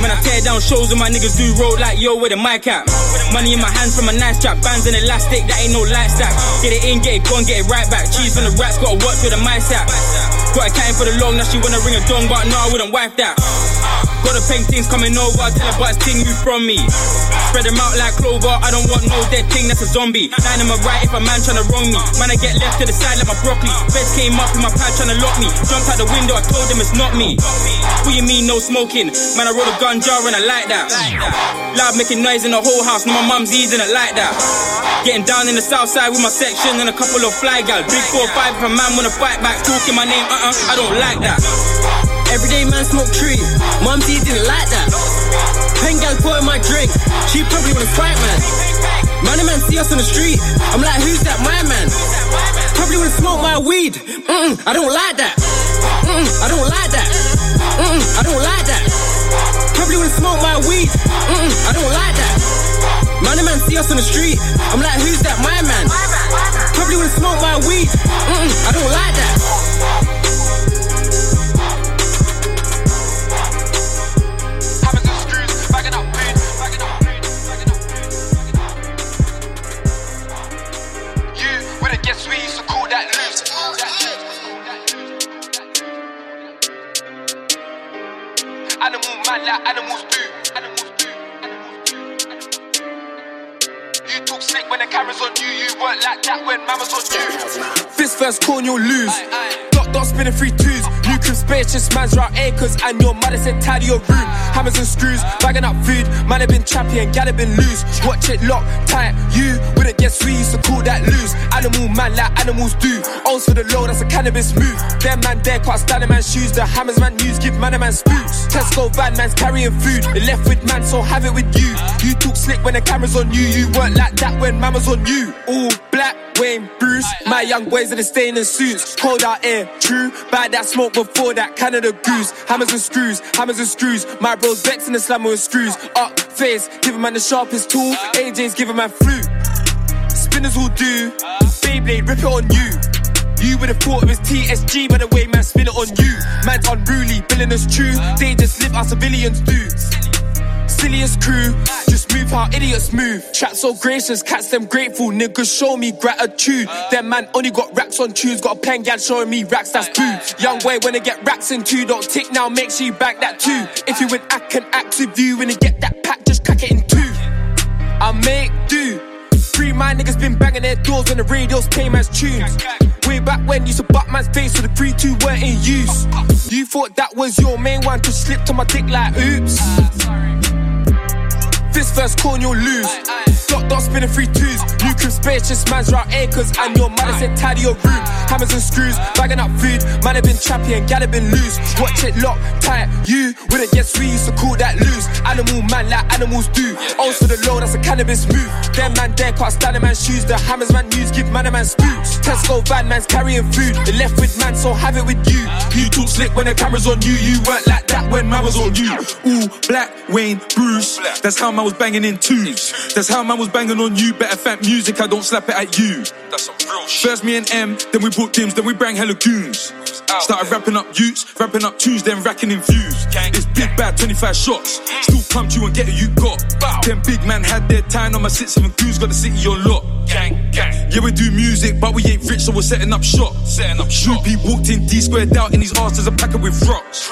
Man, I tear down shows and my niggas do roll like yo, where the mic at? Money in my hands from a nice trap, bands in elastic, that ain't no light stack. Uh. Get it in, get it gone, get it right back. Cheese from the rats, gotta work with the mice at. Got a cane for the long, now she wanna ring a dong, but no, I wouldn't wipe that. Uh. Got the paintings coming over, tell her but it's ting you from me. Spread them out like clover, I don't want no dead thing that's a zombie. Line them right if a man tryna wrong me. Man, I get left to the side like my broccoli. Feds came up in my pad tryna lock me. Jumped out the window, I told them it's not me. What you mean, no smoking? Man, I roll a gun jar and I like that. Loud making noise in the whole house, no, my mum's eating it like that. Getting down in the south side with my section and a couple of fly gal. Big four five if a man wanna fight back, talking my name, uh uh, I don't like that. Everyday man smoke tree. Mum's didn't like that. Pen gal pour in my drink. She probably wanna fight man. Man, man see us on the street. I'm like, who's that? My man. Probably wanna smoke my weed. Mm-mm, I don't like that. Mm-mm, I don't like that. Mm-mm, I don't like that. Probably wanna smoke my weed. Mm-mm, I don't like that. Man, man see us on the street. I'm like, who's that? My man. Probably wanna smoke my weed. Mm-mm, I don't like that. Man like animals do. Animals do. You talk slick when the camera's on you. You weren't like that when mama's on you. This first corn, you'll lose. Dot dot spinning three twos. You can spacious man's round acres, and your mother said tidy your room. Hammers and screws, bagging up food. Man have been trappy and gal have been loose. Watch it lock tight. You wouldn't guess we used to call that loose. Animal man like animals do. Owns for the low, that's a cannabis move. Them man there can't stand a man's shoes. The hammers man news give man a man spooks. Tesco van man's carrying food. They left with man, so have it with you. You talk slick when the camera's on you. You weren't like that when mama's on you. All black, Wayne, Bruce. My young boys are the in suits. Cold out here, true. Buy that smoke before that Canada goose. Hammers and screws, hammers and screws. My bros vex in the slammer with screws. Up face, give him man the sharpest tool. AJ's giving man flute. Spinners will do. Beyblade, rip it on you. You would have thought it was TSG by the way man spin it on you. Man's unruly, billing us true. They just live how civilians do. Silliest crew, just move how idiots move. Chat so gracious, cats them grateful. Niggas show me gratitude. Them man only got racks on tunes, got a pen gal showing me racks, that's two. Young boy, when I get racks in two, don't tick now, make sure you back that too. If you would act can act with you, when you get that pack, just crack it in two. I make do. Three my niggas been banging their doors when the radios came as tunes. Way back when used to butt man's face so the 3 2 weren't in use. You thought that was your main one, just slipped on my dick like oops. Fist first corn, you'll lose. Dot dot spinning three twos. You can spacious man's round acres, and your mother said tidy your room. Hammers and screws, bagging up food. Man have been trappy and gal have been loose. Watch it lock tight. You wouldn't guess we used to call that loose. Animal man like animals do. Also the low, that's a cannabis move. Them man there can't stand a man's shoes. The hammers man use, give man a man spooks. Tesco van man's carrying food. The left with man, so have it with you. You talk slick when the camera's on you. You weren't like that when man was on you. Ooh, Black Wayne Bruce. That's how man was banging in twos. That's how man was banging on you. Better fat music, I don't slap it at you. That's some real shit. First me and M, then we brought Dims, then we bang hella goons. Started rapping up utes, rapping up tunes, then racking in views. It's big bad, 25 shots. Mm. Still pumped you and get you got. Them big man had their time on my six seven goons, got the city on lock. Gang, gang. Yeah, we do music, but we ain't rich, so we're setting up shop. Setting up shop. Snoopy walked in, D squared out in his arse, there's a packet with rocks.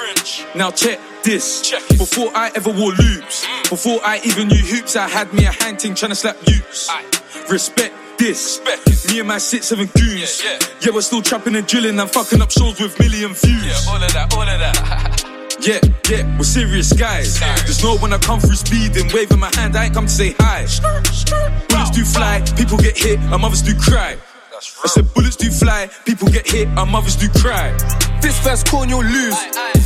Now check this. Check it. Before I ever wore loops, mm. before I even knew hoops, I had me a hand ting trying to slap youths. Respect this. Me and my six seven goons. Yeah, yeah. Yeah, we're still trapping and drilling and fucking up shows with million views. Yeah, all of that, all of that. <laughs> Yeah, yeah, we're serious guys. Serious. There's no when I come through speeding, waving my hand, I ain't come to say hi. Bullets do fly, people get hit, and mothers do cry. I said bullets do fly, people get hit, and mothers do cry. Fist first corn, you'll lose.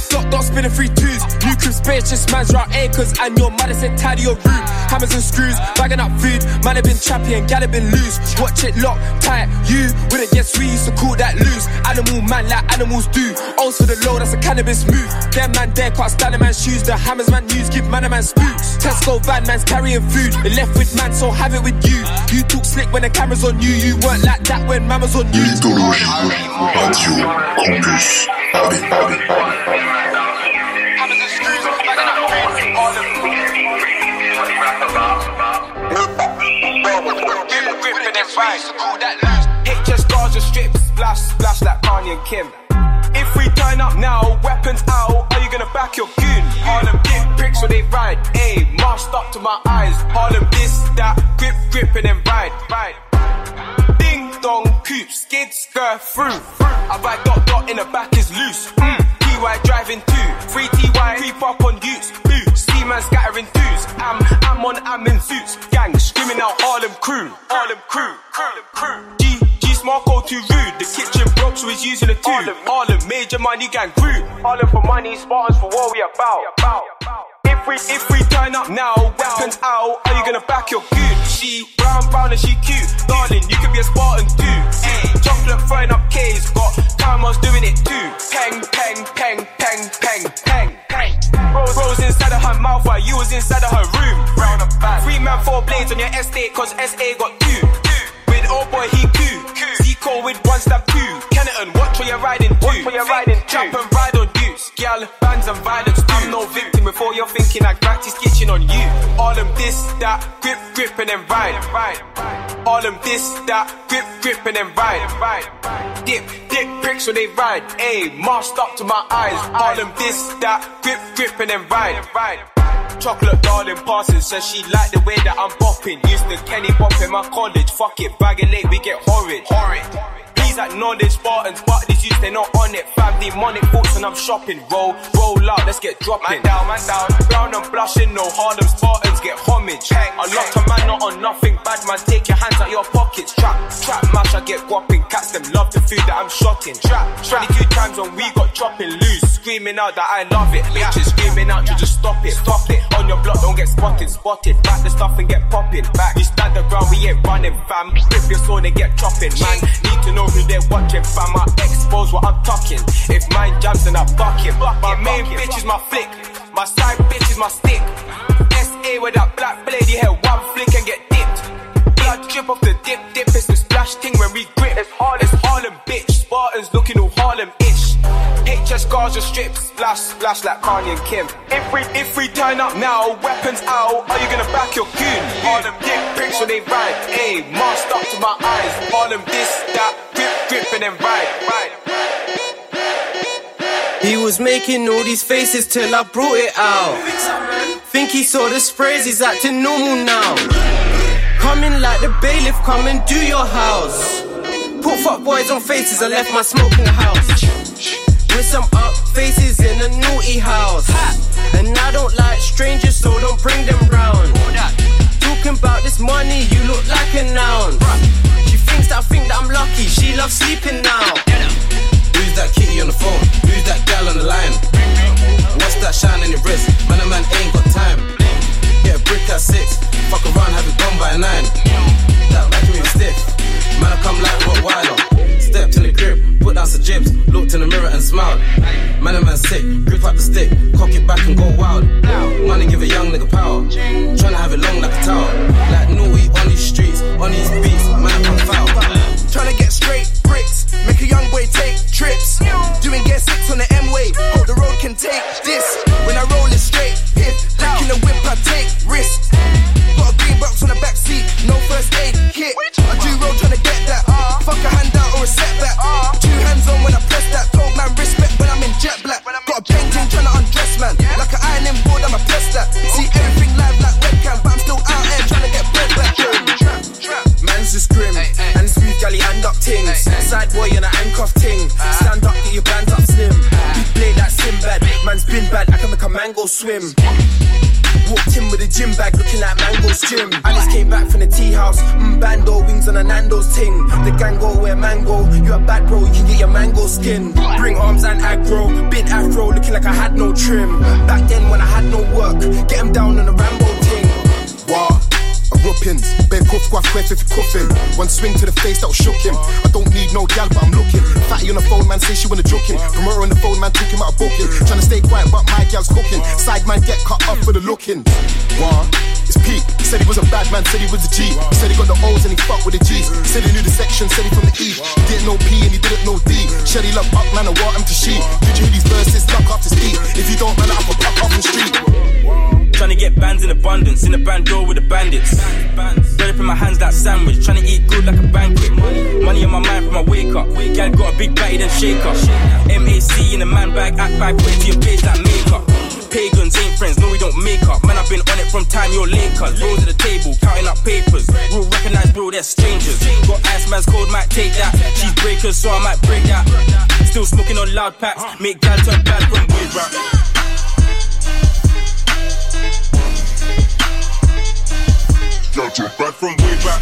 Dot dot spinning three twos. You can spacious man's round acres, and your mother said tidy your room. Hammers and screws, bagging up food. Man, have been chappy and gal have been loose. Watch it lock tight. You wouldn't guess we used to call that loose. Animal man, like animals do. O's for the low, that's a cannabis move. Them man there can't stand a man's shoes. The hammers man use, give man a man spooks. Tesco van man's carrying food. They left with man, so have it with you. You talk slick when the camera's on you. You weren't like that when mama's on you. Mythologies, Radio, Campus, Paris, Paris, HS Gaza strips, splash, splash like Kanye and Kim. If we turn up now, weapons out, are you gonna back your goon? Harlem dip bricks when they ride, ayy, masked up to my eyes. Harlem this, that, grip, grip, and then ride, ride. Ding dong, coop, skid, skirt, through. I ride dot dot in the back is loose. Mm. TY driving two, free TY, creep up on utes. Boo, see man scattering twos. I'm, I'm on, I'm in suits. Gang screaming out Harlem crew, Harlem crew, Harlem crew. G, G Smarko too rude. The kitchen broke, so he's using a tube. Harlem, major money gang crew. Harlem for money, Spartans for what we about. If we, if we turn up now, weapons out, are you gonna back your good? She brown, brown and she cute. Darling, you can be a Spartan too. Chocolate throwing up K's, got cameras doing it too. Peng, peng, peng, peng, peng, peng, peng. Rose, inside of her mouth while you was inside of her room. And bad. Three man, four blades on your estate, cause SA got two. With old boy, he coo. Zico with one stab two. Kennington, watch where you're riding to. Watch where you're riding to. Jump and ride on dudes. Gal, bands and violence too. I'm no victim before you're thinking I practice kitchen on you. Harlem this, that, grip, grip and then ride. Harlem this, that, grip, grip and then ride. ride. Dip, dip bricks when they ride. Ayy, masked up to my eyes. Harlem this, that, grip, grip and then ride. Chocolate darling passing, says she like the way that I'm bopping. Used to Kenny bop in my college. Fuck it, bagging late, we get horrid. horrid. Horrid. Please acknowledge Spartans, but these youths they not on it. Fam, demonic thoughts when I'm shopping. Roll, roll out, let's get dropping. Man down, man down. Brown and blushing, no Harlem Spartans get homage. A lot of man not on nothing. Bad man, take your hands out your pockets. Trap, trap, mash, I get whopping. Cats them love the food that I'm shotting. Trap, 22 times when we got chopping loose. Screaming out that I love it. Bitches screaming out, you just stop it. Stop it. On your block, don't get spotted. Spotted. Back the stuff and get popping. Back. We stand the ground, we ain't running, fam. Rip your sword and get chopping. Man, need to know who they're watching, fam. I expose what I'm talking. If mine jams, then I buck him. My main bitch is my flick. My side bitch is my stick. SA with that black blade, you hear one flick and get dipped. Blood drip off the dip, dip. It's the splash thing when we grip. It's Harlem, it's Harlem, bitch. Spartans looking all Harlem itch. HS Gaza strips, splash, splash like Kanye and Kim. If we, if we turn up now, weapons out, are you gonna back your goon? Harlem dick bricks when they ride, ayy, masked up to my eyes. Harlem this, that, grip, grip and then ride, ride. He was making all these faces till I brought it out. Think he saw the sprays, he's acting normal now. Coming like the bailiff, come and do your house. Put fuck boys on faces, I left my smoking house. With some up faces in a naughty house. And I don't like strangers, so don't bring them round. Talking about this money, you look like a noun. She thinks that I think that I'm lucky, she loves sleeping now. Who's that kitty on the phone? Who's that gal on the line? What's that shine on your wrist? Man, a man ain't got time. Get a brick at six. Fuck around, have it gone by nine. That back me stiff. Man, I come like Rottweiler. Stepped in the crib, put down some jibs, looked in the mirror and smiled. Man, a man sick, grip up the stick, cock it back and go wild. Money give a young nigga power. Tryna have it long like a tower. Like Nui on these streets, on these beats, man, I come foul. Tryna get straight bricks, make a young boy take trips. Doing get six on the M way, hope the road can take this. When I roll it straight, hit, back in the whip, I take risks. Got a green box on the back seat, no first aid kit. I do roll tryna get that. Fuck a handout or a setback. Two hands on when I press that. Told man respect when I'm in jet black. Got a painting tryna undress man. Like an ironing board, I'ma press that. See everything live like webcam, but I'm still out here tryna get bread back. Man's just grim, and galley hand up tings. Side boy in a handcuff ting. Stand up, get your bands up slim. Big blade like Sinbad, man's been bad, I can make a mango swim. Walked in with a gym bag, looking like Mango's gym. Alice came back from the tea house, mm, bando wings on a Nando's ting. The gang go where mango, you a bad bro, you can get your mango skin. Bring arms and aggro, big afro, looking like I had no trim. Back then when I had no work, get 'em down on the Rambo ting. What? A ruppins, bare cuff, if you cuffin. One swing to the face that'll shook him. I don't need no gal, but I'm looking. Fatty on the phone, man, say she wanna joke him. Promoter on the phone, man, took him out of booking. Trying to stay quiet, but my gal's cooking. Side man get cut up for the looking. What? It's Pete. He said he was a bad man, said he was a G. Said he got the O's and he fucked with the G's. Said he knew the section, said he from the E. He didn't know P and he didn't know D. Shelly love up, man, I want him to she. Did you hear these verses? Stuck off his feet. If you don't, man, I can pop off the street. Trying to get bands in abundance, in a band door with the bandits. Bread up in my hands like sandwich, trying to eat good like a banquet. Money in my mind from my wake up. Gal got a big batty, then shake up. MAC in a man bag, act bag, put it to your page like makeup. Pagans ain't friends, no we don't make up. Man, I've been on it from time you're Lakers. Bros at the table, counting up papers. Real recognize, bro, they're strangers. Got Iceman's code, might take that. She's breakers, so I might break that. Still smoking on loud packs, make gal turn bad from way rap. Gal turn bad from way back.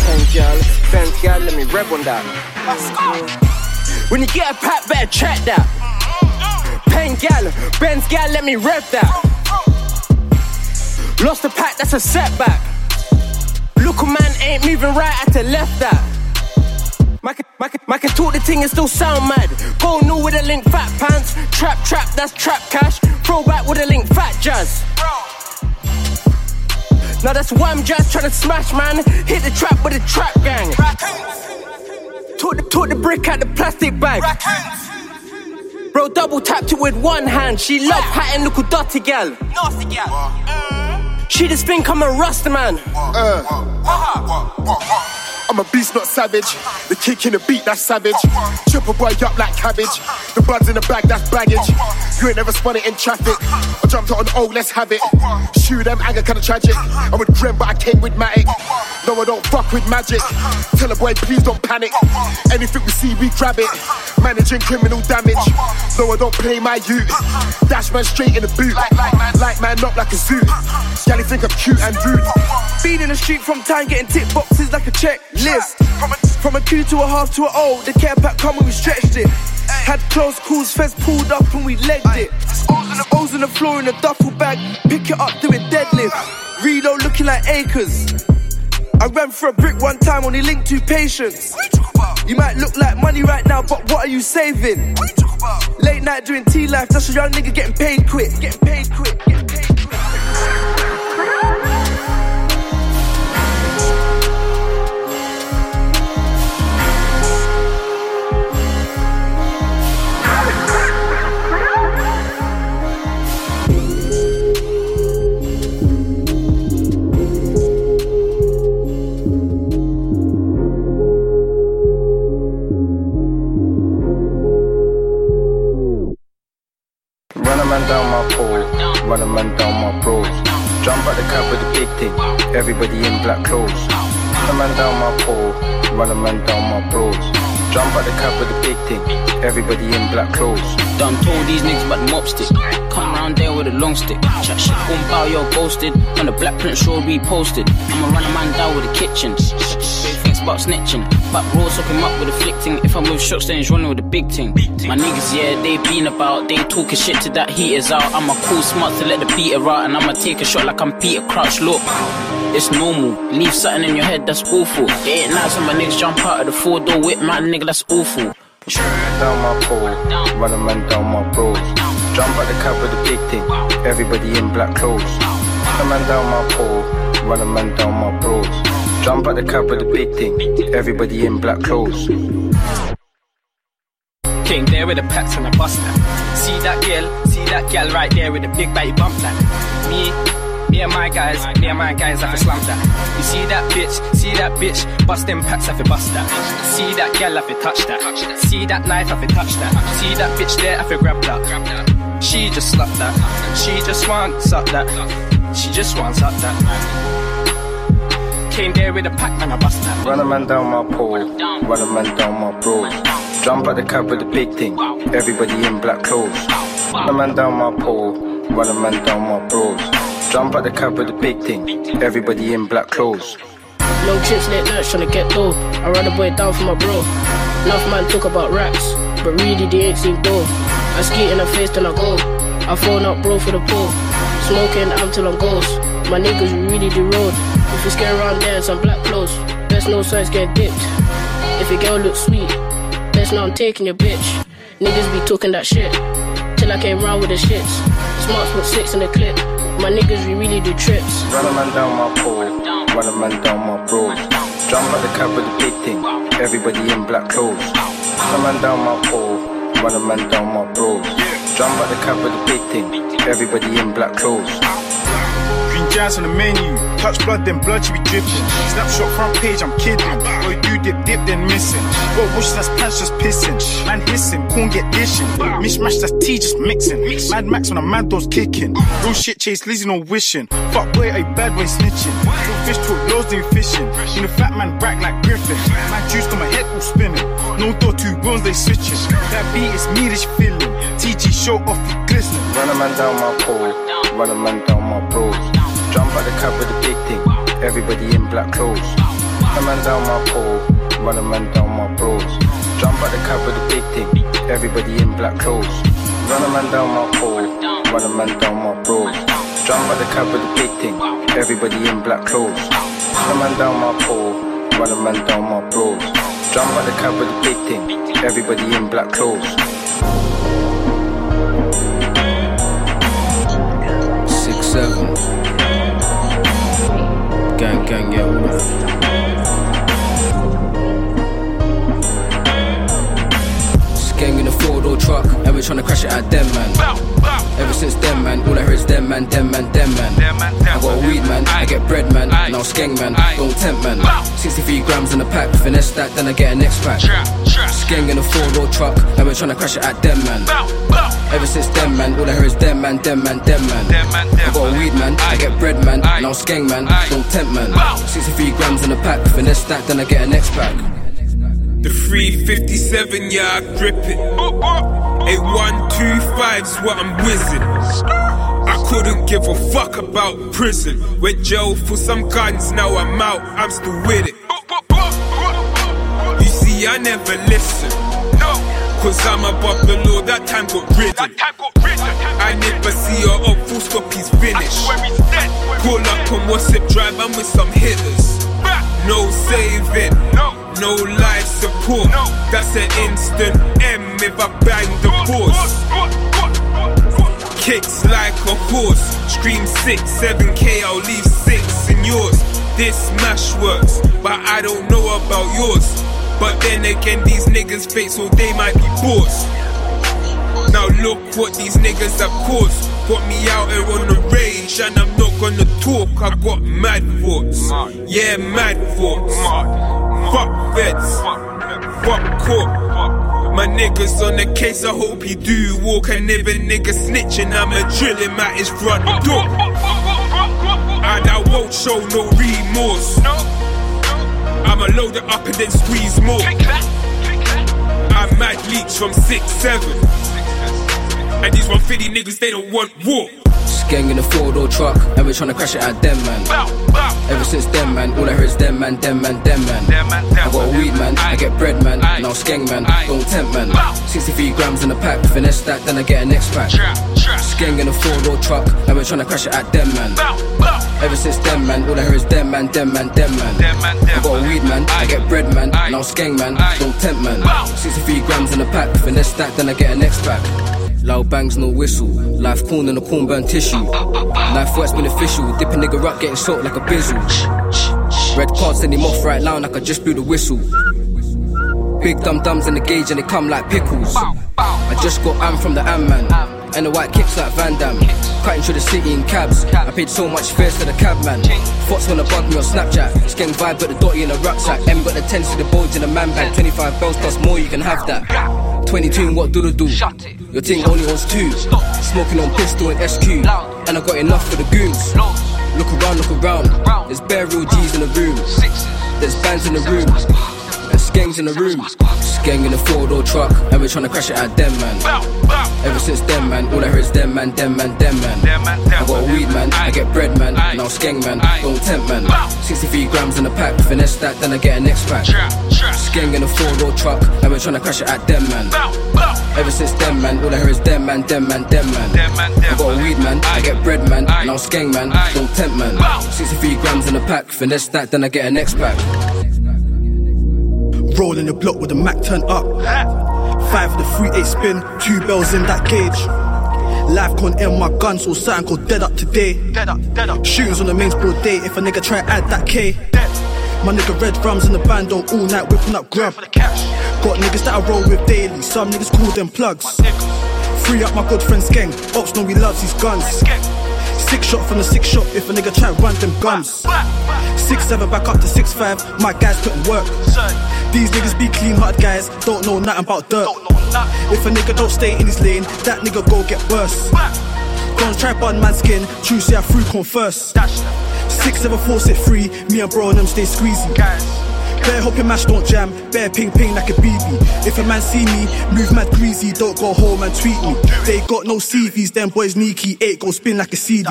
Thank y'all, thank y'all, let me rev on that. When you get a pack, better check that. Pen gal, Ben's gal, let me rev that. Lost a pack, that's a setback. Look, a man ain't moving right, I had to left that. My can, my, can, my can talk the thing and still sound mad. Go new with a link, fat pants. Trap, trap, that's trap cash. Throwback with a link, fat jazz. Now that's why I'm just trying to smash, man. Hit the trap with a trap gang. Took the, took the brick out the plastic bag. Bro, double tapped it with one hand. She love hatting little dirty gal. Nasty gal. She just think I'm a rasta man. Uh. Uh-huh. I'm a beast, not savage. The kick in the beat, that's savage. Triple boy up like cabbage. The buds in the bag, that's baggage. You ain't never spun it in traffic. I jumped out on oh, let's have it. Shoot them, anger kinda tragic. I'm with Grim, but I came with Matic. No, I don't fuck with magic. Tell a boy, please don't panic. Anything we see, we grab it. Managing criminal damage. No, I don't play my youth. Dash man straight in the boot. Light man up like a zoo. Gally think I'm cute and rude. Been in the street from time, getting tick boxes like a checklist. From a, from a Q to a half to a O, the care pack come and we stretched it. Had close calls, fence pulled up and we legged it. O's in the, floor in a duffel bag, pick it up, do it deadlift. Reload looking like acres. I ran for a brick one time, only linked to patience. You might look like money right now, but what are you saving? Late night doing tea life, that's a young nigga getting paid quick. Getting paid quick. Getting paid On the Black Prince Road, we posted. I'ma run a man down with the kitchen. Thinks about snitching. But bros hook him up with a flick. If I'm with shots, then he's running with the big thing. My niggas, yeah, they been about. They talking shit to that heater's out. I'm a cool smart to let the beater out. And I'ma take a shot like I'm Peter Crouch. Look, it's normal. Leave something in your head, that's awful. It ain't nice when my niggas jump out of the four door whip, man, nigga, that's awful. Down my pole, run a man down my bros. Jump at the cab with the big thing, everybody in black clothes. Run a man down my pole, run a man down my bros. Jump at the cab with the big thing, everybody in black clothes. Came there with the packs and a bust that. See that girl, see that girl right there with the big body bump that. Me, me and my guys, me and my guys have to slam that. You see that bitch, see that bitch, bust them packs have to bust that. See that girl have to touch that. See that knife have to touch that. See that bitch there have to grab that. She just slapped that. She just wants up that. She just wants up that. Came there with a pack and I bust that. Run a man down my pole, run a man down my bros. Jump at the cab with the big thing, everybody in black clothes. Run a man down my pole, run a man down my bros. Jump at the cab with the big thing, everybody in black clothes. Long trips late nights tryna get dough. I run a boy down for my bro. Enough man talk about racks, but really they ain't seen dough. I skate in her face then I go. I phone up bro for the pool. Smoking, I'm till I'm ghost. My niggas, really do road. If you scare around there some black clothes, best no signs get dipped. If your girl looks sweet, best know I'm taking your bitch. Niggas be talking that shit. Till I came round with the shits. Smarts put six in the clip. My niggas, we really do trips. Run a man down my pole, run a man down my bros. Jump at the cab with the big thing, everybody in black clothes. Run a man down my pole, run a man down my bros. Jump at the with the big thing, everybody in black clothes. Jazz on the menu. Touch blood, then blood should be dripping. Snapshot front page, I'm kidding. Boy, you dip, dip, then missing. Got wash that's pants just pissing. Man hissing, corn get dishing. Mishmash that's tea just mixing. Mad Max when a mad dog's kicking. Real shit chase, lazy no wishing. Fuck boy, a bad boy snitching. Real fish talk, loads than fishing. You know, fat man rack like Griffin. Man juice got my head all spinning. No door, two wheels, they switching. That beat is me, this feeling. TG show off, you glistening. Run a man down my pole, run a man down my bros. Jump at the cab with the big thing, everybody in black clothes. A man down my pole, run a man down my bros. Jump at the cab with the big thing, everybody in black clothes. Run a man down my pole, run a man down my bros. Jump at the cab with the big thing, everybody in black clothes. Run a man down my pole, run a man down my bros. Jump at the cab with the big thing, everybody in black clothes. Gang gang yeah, all of that. Gang in a four door truck, and we're tryna crash it at them man. Ever since them man, all I hear is them man, them man, them man. I got weed man, I get bread man, now skeng man, don't tempt man. 63 grams in a pack, finesse that, then I get an X pack. Skeng in a four door truck, and we're tryna crash it at them man. Ever since them man, all I hear is them man, them man, them man. I got a weed man, I get bread man, now skeng man, don't tempt man. 63 grams in a pack, finesse that, then I get a next pack. The 357, yeah, I grip it. A 125's what I'm whizzing. I couldn't give a fuck about prison. Went jail for some guns, now I'm out, I'm still with it. You see, I never listen. Cause I'm above the law, that time got ridden. I never see her up, full stop, he's finished. Pull up on WhatsApp drive, I'm with some hitters. No saving, no life support. That's an instant M if I bang the force. Kicks like a horse. Stream 6, 7k, I'll leave 6 in yours. This mash works, but I don't know about yours. But then again, these niggas fake, so they might be boss. Now look what these niggas have caused. Got me out here on the range, and I'm not gonna talk. I got mad thoughts. Yeah, mad thoughts. Fuck vets. Fuck court. My niggas on the case, I hope he do walk. And if a nigga snitching, I'ma drill him at his front door. And I won't show no remorse. I'ma load it up and then squeeze more. I'm mad leaks from 6-7. And these 150 niggas, they don't want war. Gang in a four door truck, and we're tryna crash it at them man. Ever since them man, all I hear is them man, them man, them man. I got a weed man, I get bread man, I, now skeng man, don't tempt man. 63 grams in a pack, finesse that, then I get a next pack. Skeng in a four door truck, and we're tryna crash it at them man. Ever since them man, all I hear is them man, them man, them man. I got a weed man, I get bread man, now skeng man, don't tempt man. 63 grams in a pack, finesse that, then I get an next pack. Loud bangs, no whistle. Life corn and a corn burn tissue. Life work's beneficial. Dip a nigga up, getting soaked like a bizzle. Red cards send him off right now like I just blew the whistle. Big dum dums in the gauge and they come like pickles. I just got am from the Am man. And the white kicks like Van Damme. Cutting through the city in cabs. I paid so much fares to the cab man. Fox wanna bug me on Snapchat. Skeng vibe, got the dotty in a rucksack. M got the tens to the bulge in the man bag. 25 bells plus more, you can have that. 22 what do the do? Your thing only owns two. Smoking on pistol and SQ. And I got enough for the goons. Look around, look around. There's bare real G's in the room. There's bands in the room. There's skanks in the room. Skeng in a four door truck. And we're tryna crash it at them man. Ever since them man, all I hear is them man, them man, them man. I got a weed man, I get bread man, now skeng man, don't tempt man. 63 grams in a pack, finesse that, then I get a next pack. Skeng in a four door truck, and we're tryna crash it at them man. Ever since then, man, all I hear is them man, them man, them man. I got a weed man, I get bread man, now I'm skeng man, don't tempt man. 63 grams in a pack, finesse that, then I get a next pack. Rolling the block with the Mac turned up. Five for the free eight spin, two bells in that cage. Life can't end my gun, so something called dead up today. Dead up, dead up. Shootings on the main broad day, if a nigga try add that K. Dead. My nigga red drums in the band on all night whipping up grub. Got niggas that I roll with daily, some niggas call them plugs. Free up my good friend Skeng, Ops know he loves his guns. Six shot from the six shot if a nigga try run them gums. Six seven back up to six five, my guys putting work. These niggas be clean hearted guys, don't know nothing about dirt. If a nigga don't stay in his lane, that nigga go get worse. Guns try bun man skin, true say I through con first. Six seven four sit free, me and bro and them stay squeezy. Bear hoping mash don't jam, bear ping ping like a BB. If a man see me, move mad greasy, don't go home and tweet me. They got no CVs, them boys sneaky, eight go spin like a CD.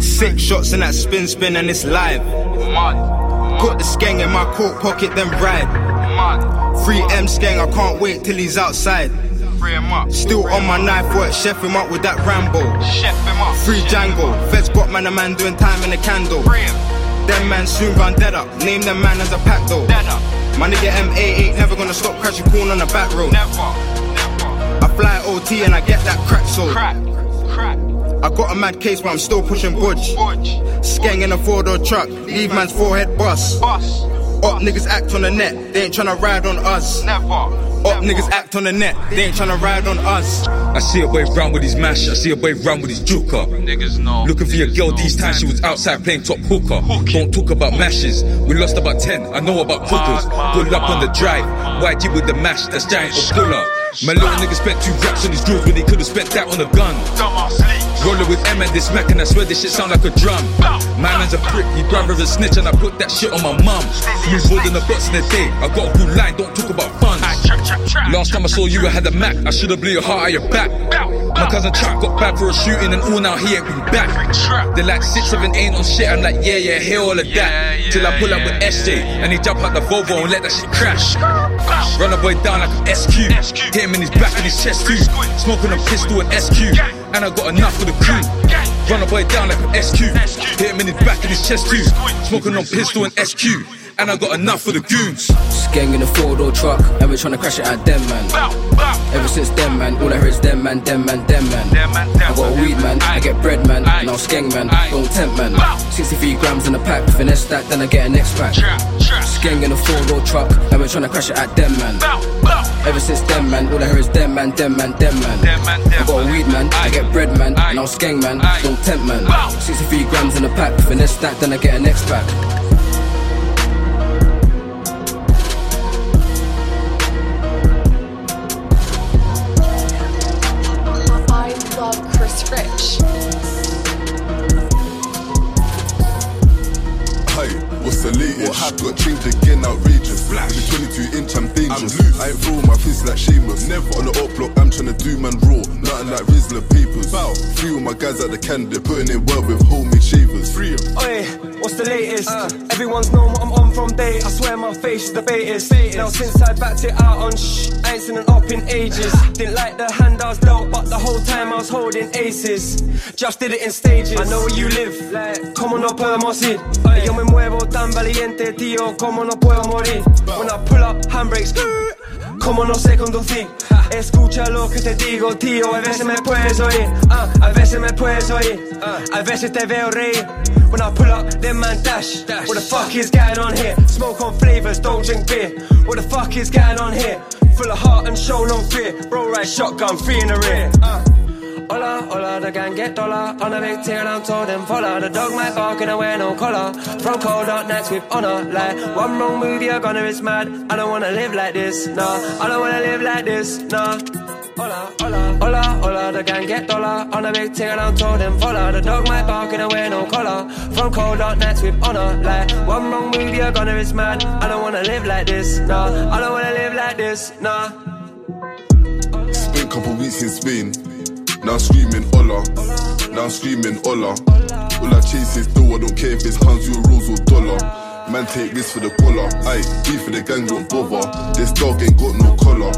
Six shots in that spin spin and it's live. Got the skeng in my coat pocket, then ride. Free M skeng, I can't wait till he's outside. Still on my knife work, chef him up with that Rambo. Free Django, feds got man a man doing time in the candle. Them man soon gone dead up, name them man as a pack though. Dead up. My nigga MA ain't never gonna stop crashing corn on the back road. Never, never. I fly OT and I get that crack sold. I got a mad case but I'm still pushing budge. Skeng in a four door truck, leave man's forehead bust. Up niggas act on the net, they ain't tryna ride on us. Up niggas act on the net, they ain't tryna ride on us. I see a boy run with his mash, I see a boy run with his juker. Niggas know. Looking for your girl these times, she was outside playing top hooker. Don't talk about mashes, we lost about 10, I know about cookers. Pull up on the drive, YG with the mash, that's giant or puller. My little nigga spent two raps on his drills when he could've spent that on a gun. Rolling with M and this Mac and I swear this shit sound like a drum. My man's a prick, he brother a snitch and I put that shit on my mum. Move more than a box in a day, I got a good line, don't talk about funds. Last time I saw you, I had a Mac, I should've blew your heart out your back. My cousin Chuck got back for a shooting and all now he ain't been back. They're like six, seven, ain't on shit, I'm like, yeah, yeah, hear all of that. Till I pull up with SJ and he jump out the Volvo and let that shit crash. Run a boy down like an SQ. Hit him in his back and his chest too. Smoking a pistol and SQ. And I got enough for the crew. Run a boy down like an SQ. Hit him in his back and his chest too. Smoking on pistol and SQ. And I got enough for the goons. Skeng in a four door truck, and we're tryna crash it at them man. Ever since them man, all I hear is them man, them man, them man. I got a weed man, I get bread man, now skeng man, don't tempt man. 63 grams in a pack, finesse that, then I get a next pack. Skeng in a four door truck, and we're trying to crash it at them man. Ever since them man, all I hear is them man, them man, them man. I got a weed man, I get bread man, now skeng man, don't tempt man. 63 grams in a pack, finesse that, then I get a next pack. The latest? What happened? Got changed again, outrageous. Flash. With 22 inch, I'm dangerous. I'm loose. I ain't throwing my fist like Sheamus. Never. On the up block, I'm trying to do man raw. Nothing like Rizla papers. Bow. Three of my guys at the can, they're putting in work with homemade shavers. Free 'em. Oi, what's the latest? Uh. Everyone's known what I'm on from day. I swear my face is the baitest. Now since I backed it out on shh, I ain't seen an up in ages. <laughs> Didn't like the hand I was dealt, but the whole time I was holding aces. Just did it in stages. I know where you live, like, como no podemos ir. Yo me muevo tan valiente, tío, como no puedo morir. When I pull up, handbrakes, como no sé conducir. Escucha lo que te digo, tío, a veces me puedes oír, ah, a veces me puedes oír, a veces te veo reír. When I pull up, then man dash. What the fuck is going on here? Smoke on flavors, don't drink beer. What the fuck is going on here? Full of heart and show no fear. Roll right shotgun, three in the rear. Uh. Hola, hola, the gang get dollar. On a big tear I'm told them follow The dog might bark and I wear no collar. From cold dark nights with honor Like one wrong move you're gonna is mad. I don't wanna live like this, nah. I don't wanna live like this, nah. Hola, hola, hola, hola, the gang get dollar. On a big and I'm told them follow The dog might bark and I wear no collar. From cold dark nights with honor Like one wrong move you're gonna is mad. I don't wanna live like this, nah. I don't wanna live like this, nah. Spent couple weeks in Spain. Now screaming Ola. Now screaming Ola. All I chase is dough. I don't care if it's pounds, euros, or dollar. Man take this for the collar. Aye, beef for the gang don't bother. This dog ain't got no collar.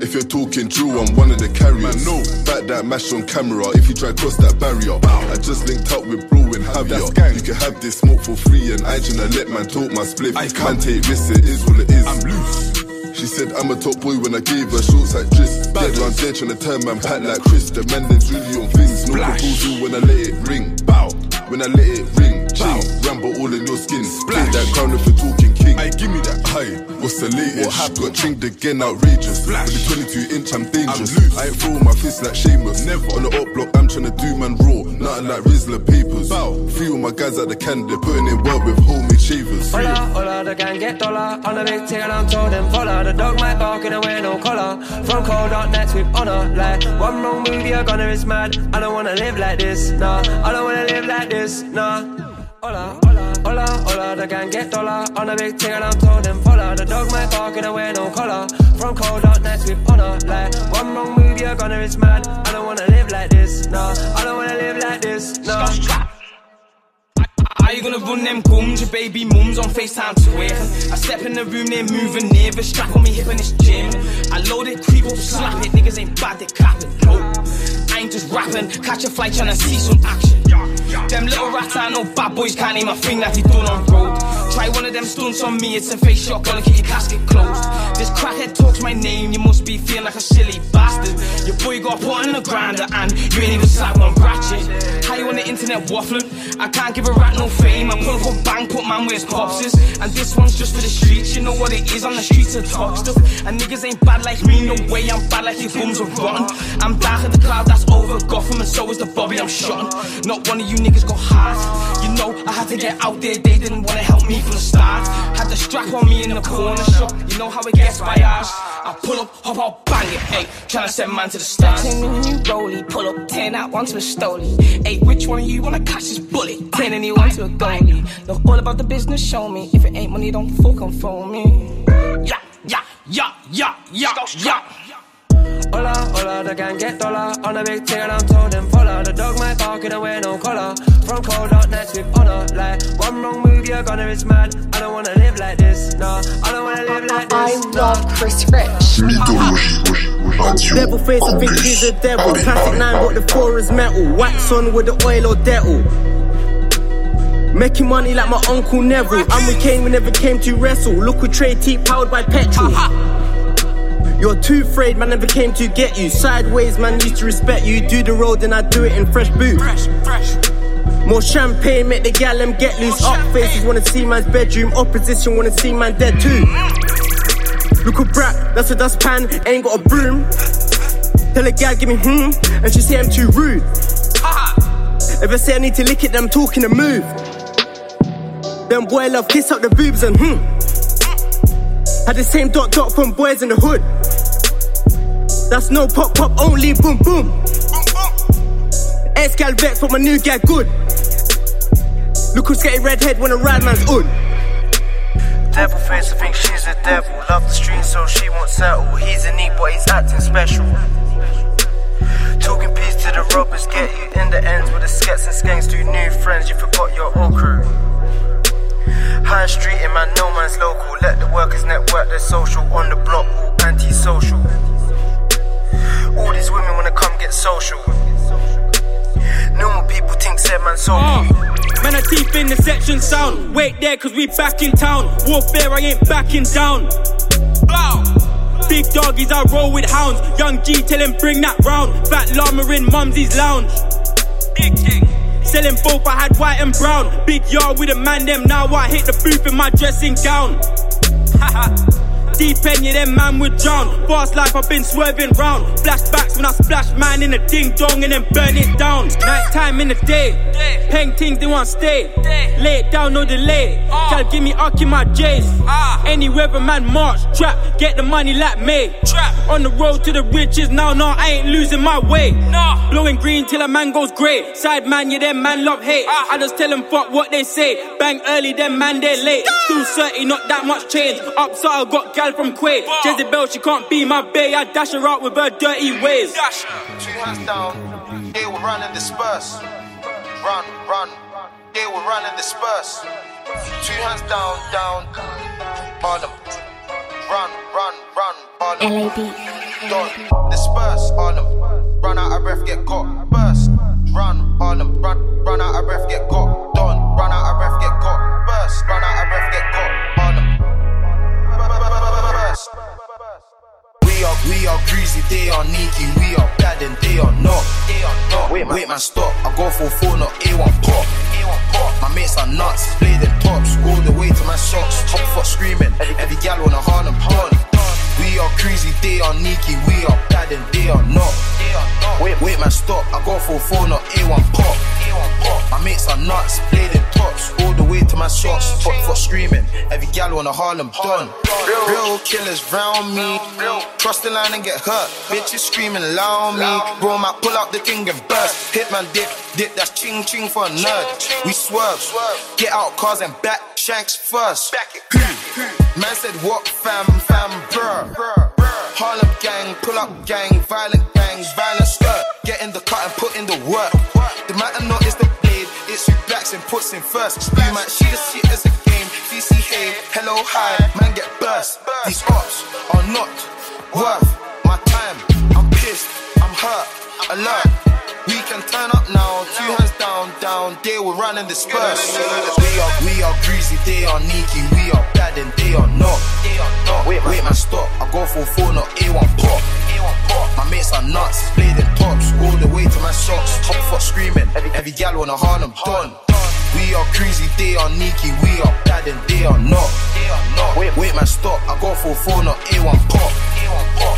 If you're talking drill, I'm one of the carriers. Man, no. Back that mash on camera if you try cross that barrier. I just linked up with bro in Javier. You can have this smoke for free and I tryna let man talk my split. I can't take risks, it is what it is. I'm loose. She said I'm a top boy when I gave her shorts like Tris. Dead round there tryna turn man pat like Chris. The man that's really on things. No proposal when I let it ring. Bow. When I let it ring, ching, ramble all in your skin. Splash that crown if you're talking king. I give me that. high. what's the latest? What happened? Got chinged again, outrageous. With the 22 inch, I'm dangerous. I'm I ain't throwing my fist like Sheamus. Never. On the up block, I'm trying to do man raw. Nothing like Rizla papers. Bow. Three of my guys at the can, they're putting in work with homemade shavers. Hola, hola, the gang get dollar On the big tick and I'm told them follow The dog might bark and I wear no collar From cold dark nights with honor Like, one wrong move, you're gonna is mad I don't wanna live like this, nah I don't wanna live like this, nah Hola, hola, hola, hola, the gang get dollar On the big tick and I'm told them follow The dog might bark and I wear no collar From cold dark nights with honor Like, one wrong move, you're gonna is mad I don't wanna live like this, nah I don't wanna live like this, nah How you gonna run them guns? Your baby mum's on FaceTime wear. I step in the room, they're moving near. Strap on me hip in this gym. I load it, creep up, slap it. Niggas ain't bad, they capping. No, Ain't just rapping. Catch a flight tryna see some action. Them little rats, I know bad boys can't name a thing that they done on road. Try one of them stunts on me, it's a face shot, gonna keep your casket closed. This crackhead talks my name, you must be feeling like a silly bastard. Your boy got put on the grinder and you ain't even slap one ratchet. How you on the internet waffling? I can't give a rat no fame. I pull up a bang, put man where his pops is. And this one's just for the streets, you know what it is on the streets of talk stuff. And niggas ain't bad like me, no way, I'm bad like your bums are rotten. I'm dark at the cloud that's over Gotham, and so is the Bobby I'm shotting. Not one of you niggas got heart. You know, I had to get out there, they didn't wanna help me from the start. Had the strap on me in the corner shop, you know how it gets by us. I pull up, hop out, bang it, hey, tryna send man to the stars. Ten in a new rollie, pull up, ten out, one to a stoley. Hey, which one of you wanna catch this bullet? Ten anyone to a goalie. Know all about the business, show me. If it ain't money, don't fucking phone me. Yeah, yeah, yeah, yeah, yeah, yeah. Hola, hola, the gang get dollar On a big tick and I'm told them follow The dog might bark and I wear no collar From cold dark nights with honor Like, one wrong move, you're gonna is mad I don't wanna live like this, nah I don't wanna live like this, I love Chris Rich. Devil face, I think he's a devil. Plastic nine, but the floor is metal. Wax on with the oil or dental. Making money like my uncle Neville. And we came, we never came to wrestle. Look, we trade tea powered by petrol. You're too afraid, man, never came to get you. Sideways, man, used to respect you. Do the road, and I do it in fresh boots. More champagne, make the gal them get loose. Up faces wanna see man's bedroom. Opposition wanna see man dead too. Look a brat, that's a dustpan, ain't got a broom. Tell a gal, give me hmm, and she say I'm too rude. If I say I need to lick it, then I'm talking a move. Them boy love kiss up the boobs and hmm. Had the same dot dot from boys in the hood. That's no pop pop, only boom boom. Ex gal vex, but my new gal good. Look who's getting red head when a ride man's hood. Devil face, I think she's a devil. Love the street, so she won't settle. He's a neat, but he's acting special. Talking peace to the robbers, get you in the ends with the skets and skanks. Do new friends, you forgot your old crew. High street in man, no man's local. Let the workers network their social on the block, all anti-social. All these women wanna come get social. Normal people think said man so mm. man, I deep in the section sound. Wait there, cause we back in town. Warfare, I ain't backing down. Blow. Big doggies, I roll with hounds. Young G, tell him bring that round. Fat llama in mumsy's lounge. Big king. Selling both, I had white and brown. Big yard with a man, them now I hit the booth in my dressing gown. <laughs> Deep end, yeah, them man would drown. Fast life, I've been swerving round. Flashbacks when I splash man in a ding dong and then burn it down. Night time in the day. Peng things, they want stay. Lay it down, no delay. Gal, give me in my J's. Ah. Any weather man march, trap. Get the money like me. Trap. On the road to the riches, now, no, I ain't losing my way. Blowing green till a man goes grey. Side man, yeah, them man love hate. Ah. I just tell them fuck what they say. Bang early, them man, they late. Still 30, not that much change. Upside, I got gal from Quay. Jezebel, she can't be my bae. I dash her out with her dirty ways. Two hands down, they will run and disperse. Run, run, they will run and disperse. Two hands down, down, Harlem. Run, run, run, Harlem. LAB. Done. Disperse, Harlem. Run out of breath, get got. Burst. Run, Harlem. Run, run out of breath, get got. Done. Run out We are, greasy, they are neaky, we are bad and they are not. They are not. Wait, man, wait, man, stop. I go for four, not A1 pop. A1 pop. My mates are nuts, blading tops, all the way to my socks. Hop foot screaming, every gal on a Harlem pond. We are crazy, they are neaky, we are bad and they are not. they are Wait, wait, man, stop. I go for four, not A1 pop. A1 pop. My mates are nuts, blading tops, all the way to my socks. Hot foot screaming, every gal on a Harlem done. Real killers round me, cross the line and get hurt. Bitches screaming loud me, bro, my pull out the thing and burst. Hit my dick, dick that's ching ching for a nerd. We swerve, get out cars and back shanks first. Man said what fam, fam, bruh. Harlem gang, pull up gang, violent gang, violent skirt. Get in the cut and put in the work. The matter not is the blade, it's who backs and puts in first. You might see the shit as a game. Hey, hello, hi, man get burst. These ops are not worth my time. I'm pissed, I'm hurt, alert. Can turn up now, two hands down, down. They will run and disperse. We are, we are greasy, they are neaky, we are bad and they are not. Wait, wait, man, stop. I go for four, not A1 pop. My mates are nuts, blading tops, all the way to my socks. Top foot screaming, every, gal on a Harlem done. We are crazy, they are neaky, we are bad and they are not. Wait, wait, man, stop. I go for four, not A1 pop.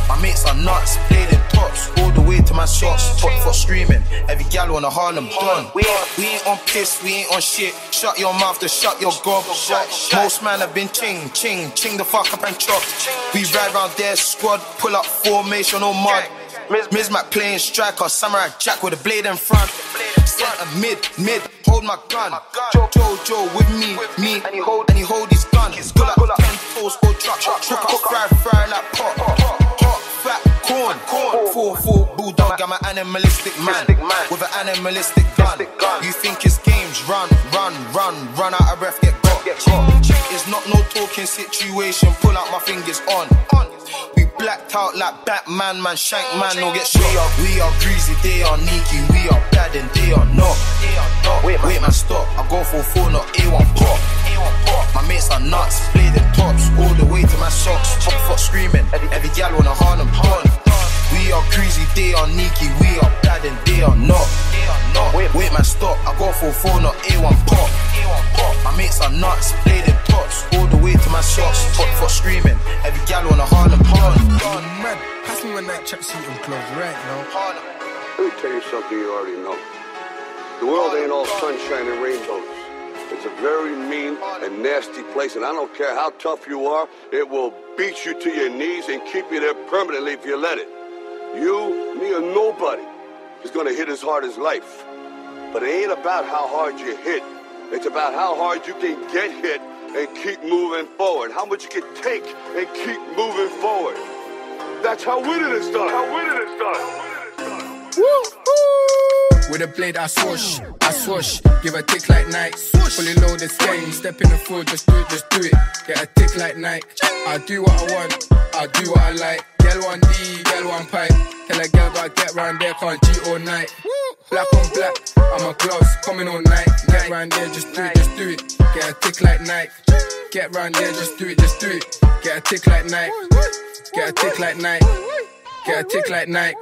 My mates are nuts, blading tops, all the way to my socks. Top foot screaming, every gal on a Harlem done. We ain't, we ain't on piss, we ain't on shit. Shut your mouth to shut your gob. Most man have been ching, ching, ching the fuck up and chop. We ride round their squad, pull up formation on mud. Miz Mac playing striker, samurai jack with a blade in front. Center mid, mid, hold my gun. Jojo with me, me, and he hold, and he hold his gun. Pull up ten toes, go truck, truck up, fry, fry like pot. Hot, fat, corn. Four, four, bulldog, I'm an animalistic man with an animalistic gun. You think it's games? Run, run, run, run out of breath, get got. It's not no talking situation. Pull out my fingers on. We blacked out like Batman, man, shank man, no get shot. We are, we are greasy, they are neaky, we are bad and they are not. they are Wait, wait, man, stop. I go for four, not A1 pop. My mates are nuts, blading tops, all the way to my socks. Top foot screaming, every, every gal on a Harlem pond. We are crazy, they are neaky, we are bad and they are not. Wait, wait, man, stop. I go for four, not A1 pop. My mates are nuts, blading tops, all the way to my socks. Top foot screaming, every gal on a Harlem pond. Man, pass me one night tracksuit and clothes right now. Let me tell you something you already know. The world ain't all sunshine and rainbows. It's a very mean and nasty place, and I don't care how tough you are, it will beat you to your knees and keep you there permanently if you let it. You, me, or nobody is gonna hit as hard as life. But it ain't about how hard you hit. It's about how hard you can get hit and keep moving forward. How much you can take and keep moving forward. That's how winning is done. How winning is done. Woo! With a blade, I swoosh, I swoosh, give a tick like Nike. Fully loaded game, step in the field, just do it, just do it. Get a tick like Nike. I do what I want, I do what I like. Girl one D, girl one pipe. Tell a girl gotta get round there, can't cheat all night. Black on black, I'm a gloves, coming all night. Get round there, just do it, just do it. Get a tick like Nike. Get round there, just do it, just do it. Get a tick like Nike. Get a tick like Nike. Get a tick like Nike.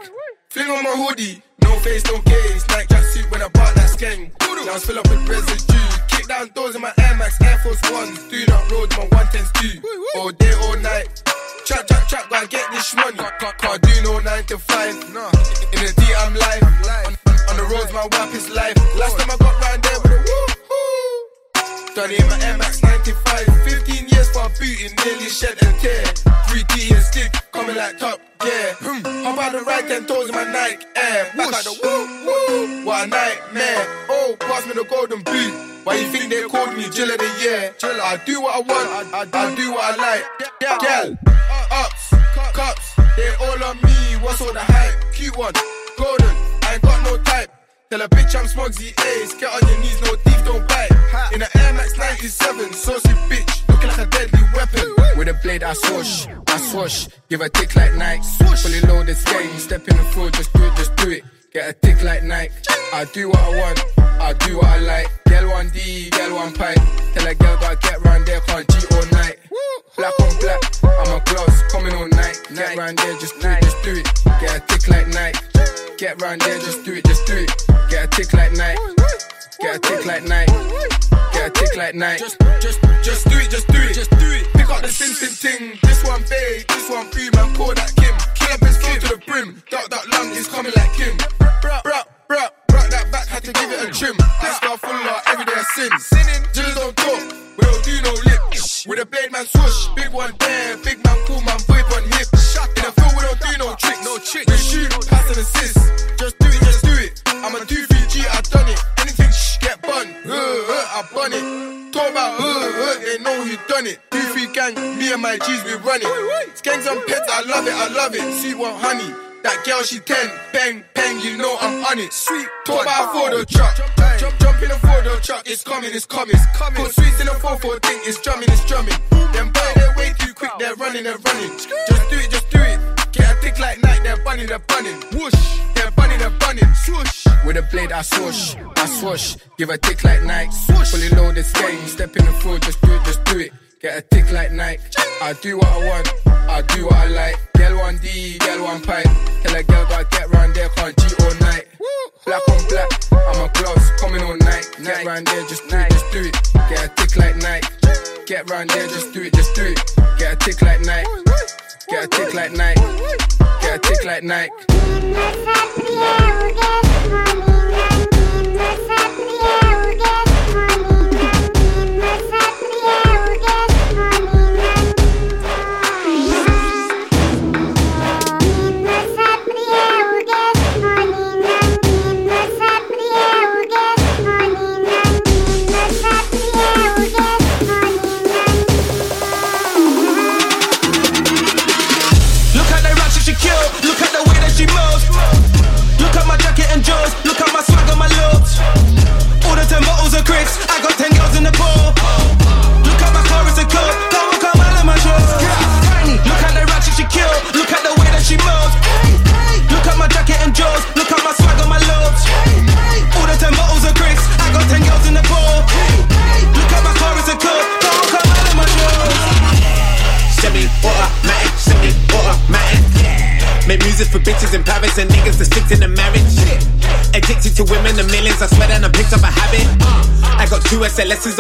Fling on my hoodie, no face, no gaze. Nike tracksuit when I bought skeng. Now fill up with residue. Kick down doors in my Air Max, Air Force Ones. Do not road, my one tens two. All day, all night. Trap, trap, trap, gotta get this money. Can't do no nine to five. In the D, I'm live. On, the roads, my wap is live. Last time I got round there with a woo Done in my Air Max 95. 15 years for a boot, it nearly shed and tear. 3D and stick, coming like top, yeah. Hmm. Hop out the right ten toes in my Nike Air. Back out the woo woo. What a nightmare. Oh, pass me the golden boot. Why you think they called me Jill of the year? I do what I want, I, I, I do what I like. Yeah, Gal, ups, cups, they all on me. What's all the hype? Cute one, golden, I ain't got no type. Tell a bitch I'm Smugsy Ace. Get on your knees, no thief, don't bite. In an Air Max 97, saucy bitch, looking like a deadly weapon. With a blade, I swoosh, I swoosh. Give a tick like Nike. Fully loaded skate, step in the floor, just do it, just do it. Get a tick like Nike. I do what I want, I do what I like. Girl one D, girl one pipe. Tell a girl gotta get round there, can't cheat all night. Black on black, I'm a gloss, coming all night. Get round there, just do it, just do it. Get a tick like Nike. Get round there, just do it, just do it. Tick like night. Get a tick like night. Get a tick like night. Just, just, just do it, just do it, just do it. Pick up the sim sim ting. This one babe, this one free man. Call that Kim. Kill his full to the brim. Duck, duck, lung is coming like love it, I love it. Sweet one, honey. That girl, she 10. Bang, bang, you know I'm on it. Sweet. Talk about for the truck. Jump, jump, jump in the four door truck. It's coming, it's coming. It's coming. Put sweets in the 4 4 thing. It's drumming, it's drumming. Them boy, they're way too quick. They're running, they're running. Just do it, just do it. Get a tick like night. They're bunning, they're bunning. Whoosh. They're bunning, they're bunning. Swoosh. With a blade, I swoosh. I swoosh. Give a tick like night.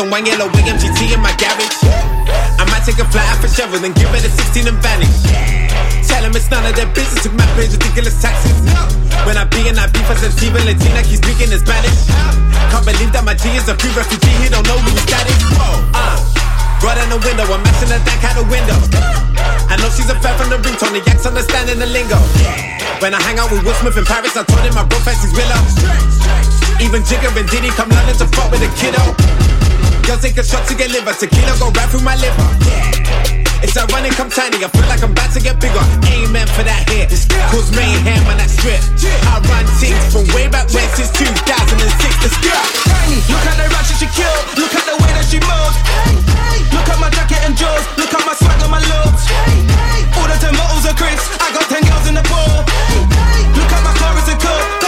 And one yellow wing MGT in my garage. I might take a flight out for Cheryl and give her the 16 and vanish. Tell them it's none of their business if man pays ridiculous taxes. When I be and I beef as a Tiva Latina, keep speaking in Spanish. Can't believe that my G is a free refugee, he don't know who his dad is. Uh. Right in the window, I'm messing her dank out the window. I know she's a fan from the ringtone, the yaks understanding the lingo. When I hang out with Will Smith in Paris, I told him my bro fancies Willow. Even Jigga and Diddy come London to fuck with a kiddo. Girls take a shot to get liver, tequila go right through my liver. It's ironic, I'm tiny, I feel like I'm about to get bigger. Amen for that hit. Cause mayhem on that strip. I run things from way back when since 2006. Let's go. Tiny. Look at the ratchet she kill. Look at the way that she moves. Look at my jacket and jaws. Look at my swag and my looks. Order ten bottles of Chris. I got ten girls in the pool. Look at my car, it's a club.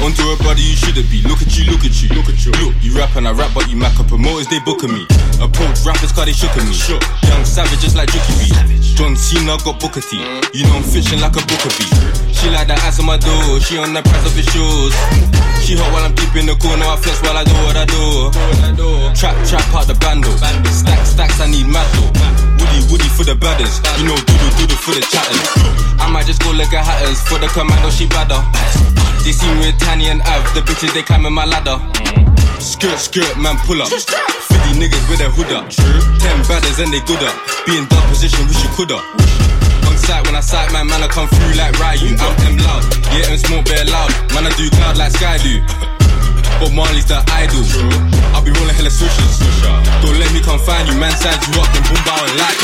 Onto a brother you shouldn't be. Look at you, look at you, look at you. Look, you rap and I rap, but you mac up promoters, they booking me. Approach rappers, cause they shook at me. Shook. Young savage, just like Juki B. John Cena got Booker T. You know I'm fishing like a Booker B. She like the ass on my door, she on the price of his shoes. She hot while I'm deep in the corner, I flex while I do what I do. Trap, trap out the bando. Stack, stacks, I need metal. Woody, woody for the badders. You know, doodle, doodle for the chatters. I might just go look at hatters for the commando, she badder. They see me with Tiny and Av, the bitches they climbing my ladder. Skirt, skirt, man, pull up. 50 niggas with their hood up. Ten badders and they good up. Be in dark position, wish you could up. On sight when I sight man, man, I come through like Ryu. I'm them loud, yeah, and smoke bare loud. Man, I do cloud like Sky do. But Marley's the idol. I'll be rolling hella switches. Don't let me come find you, man. Size you up and boom bow and like.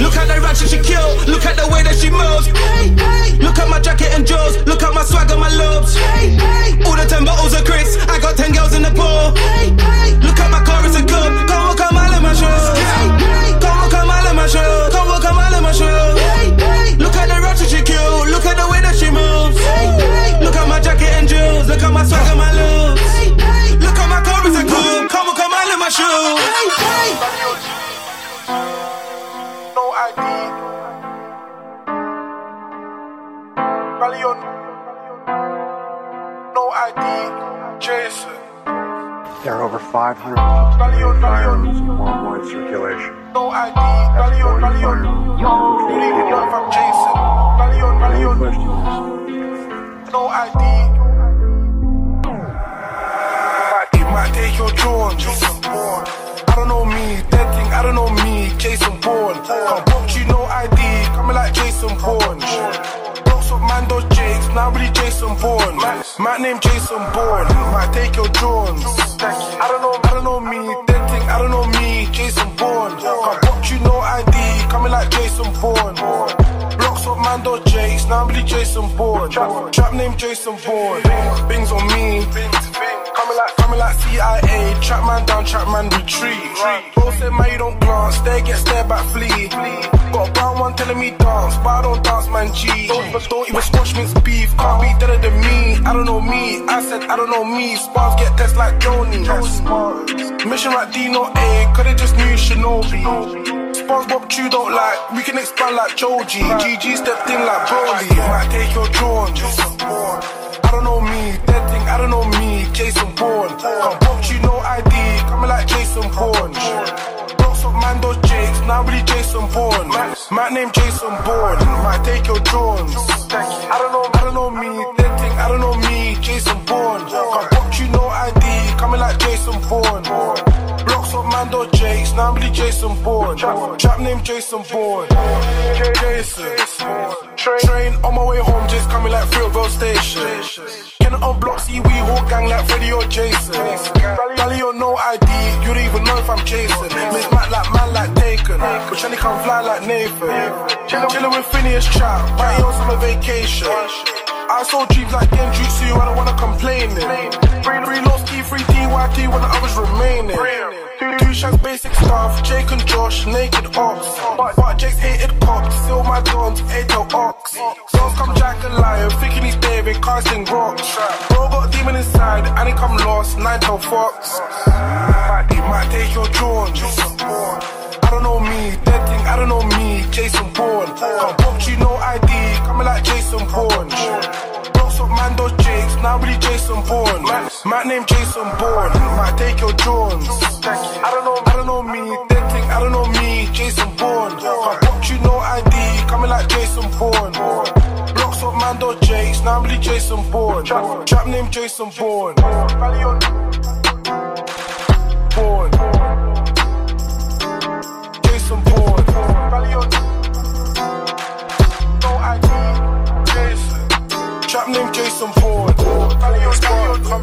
Look at the ratchet she kill. Look at the way that she moves. Hey, hey. Look at my jacket and jaws. Look at my swag and my lobes. Hey, hey. All the ten bottles of Chris. I got ten girls in the pool. Hey, hey. Look at my car, it's a club. Come walk a mile in my shoes. Hey, hey. Come walk a mile in my shoes. Come walk a mile in my shoes. Hey, hey. Look at the ratchet she kill. Look at the way that she moves. Hey, hey. Look at my jacket and jewels. Look at my swag and my lobes. My shoes. Hey, hey. No ID. Valion. No ID. Jason. There are over 500 firearms in worldwide circulation. No ID. Jason Bourne. My name Jason Bourne, might take your drones. I don't know, I don't know me, dead thing, I don't know me, Jason Bourne. Can't box you, no ID, coming like Jason Bourne. Blocks of Mando Jakes, now really Jason Bourne. Trap name Jason Bourne. Bings on me. Like, coming like CIA. Trap man down, trap man retreat. Bro said, man, you don't glance. Stare, get stared back, flee. Got a brown one telling me dance, but I don't dance, man, G. Don't, even- don't even squash mince beef. Can't be better than me. I don't know me. I said, I don't know me. Spars get tests like Joni. Mission like D, not A. Could have just knew Shinobi. SpongeBob Chew don't like, we can expand like Joji. GG stepped in like Broly. Might take your drones. I don't know me, dead thing, I don't know me, Jason Bourne. Can't you, no ID, coming like Jason Bourne. Blocks of Mando Jakes, now really Jason Bourne. My name Jason Bourne, might take your drones. I don't know, I don't know me, dead thing, I don't know me, Jason Bourne. Can't you, no ID, coming like Jason Bourne. Blocks of Mando Jakes, now really Jason Bourne. Trap name Jason Bourne. Jason. Train, on my way home, just coming like Fruitvale Station. Can on block see we whole gang like Freddy or Jason. Valley or no ID, you don't even know if I'm Jason. Miss Matt like man like Taken, but Shelly come fly like Nathan. Chillin', with Phineas Trap, party on summer vacation. I saw dreams like Genjutsu, I don't wanna complain. Three, three lost key, three DYT when the others remaining. Two shanks, basic stuff, Jake and Josh, naked ops. But, but Jake's hated cops, still my dons, Ato Ox. Sons come Jack and Lion, thinking he's David, casting rocks. Bro got demon inside, and he come lost, nine to Fox. He might take your drones. I don't know me, dead thing, I don't know me, Jason Bourne. Can't you, no ID, coming like Jason Bourne. Blocks of Mando Jakes, now really Jason Bourne. My name Jason Bourne, might take your drones. I don't know, I don't know me, dead thing, I don't know me, Jason Bourne. Can't you, no ID, coming like Jason Bourne. Blocks of Mando Jakes, now really Jason Bourne. Trap name Jason Bourne. Bourne.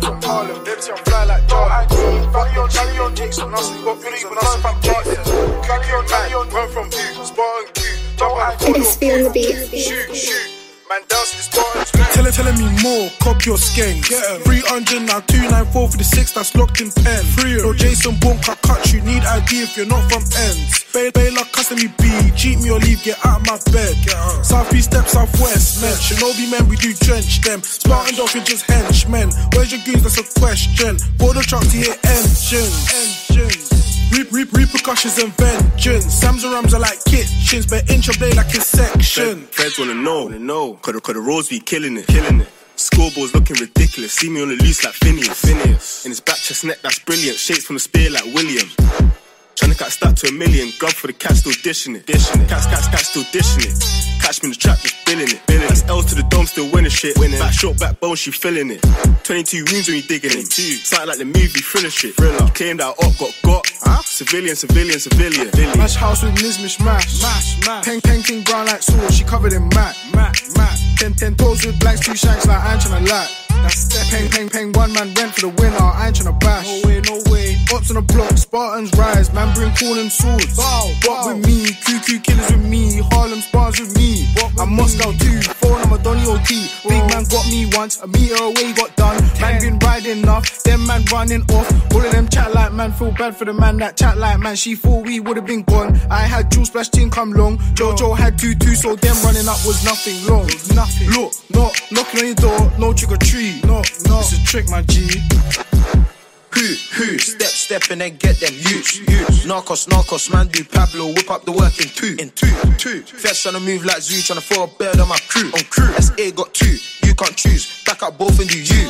From Harlem. Let's see, I'm fly like no ID. Valion, Valion, Jason. Us, we got feelings when us from Jason. Valion, Valion, run from you. Spark and Q. Jump out of It's feeling the beat. Shoot, shoot. Man, down to the Spartans. Tell telling me more, cop your skank. 300 now, 294 for the six that's locked in pen. Free, no Jason Bourne can cut you, need ID if you're not from ends. Bail, bail up, custom me B, cheat me or leave, get out of my bed. Southeast step, southwest, men. Shinobi men, we do drench them. Spartan dolphins just henchmen. Where's your goons? That's a question. Border trucks to hear engines. Engines. Reap, reap, repercussions and vengeance. Sam's and Rams are like kitchens, but inch your blade like a section. Feds wanna know, wanna know. Cause the, cause the roads be killing it, killing it. Scoreboard's looking ridiculous. See me on the loose like Phineas. Phineas. In his back chest neck, that's brilliant. Shapes from the spear like William. Tryna catch that to a million. Grub for the cat, still dishing it. Dishing it. Cats, cats, cats, still dishing it. Catch me in the trap, just billing it. Billing. That's L to the dome, still winning shit. Winning. Back short, back bone, she feeling it. 22 wounds when you digging it. Something like the movie thriller shit. Thriller. Claimed that up, got got. Huh? Civilian, civilian, civilian. Mash house with Miz Mish Mash. Mash, mash. Peng Peng King brown like sauce, she covered in mat. Mat, mat. Ten, ten toes with blacks, two shanks like I'm tryna lat. That's that. Peng Peng Peng, one man rent for the winner, I ain't tryna bash. No way, no way. Ops on the block, Spartans rise, man bring corn and swords. Bow, bow. with me, QQ killers with me, Harlem spars with me. I'm Moscow too, phone I'm a Donny OT. Big man got me once, a meter away got done. Man been riding off, them man running off. All of them chat like man, feel bad for the man that chat like man. She thought we would have been gone. I had Jules Splash Team come long. Jojo had two two, so them running up was nothing long. Nothing. Look, not knocking on your door, no trick or treat. No, no, it's a trick, my G. Who, who, step, step and then get them use, use. Narcos, narcos, man do Pablo, whip up the work in two, in two, two. Trying to move like Zoo, trying to throw a bird on my crew, on crew. SA got two, you can't choose, back up both and do you.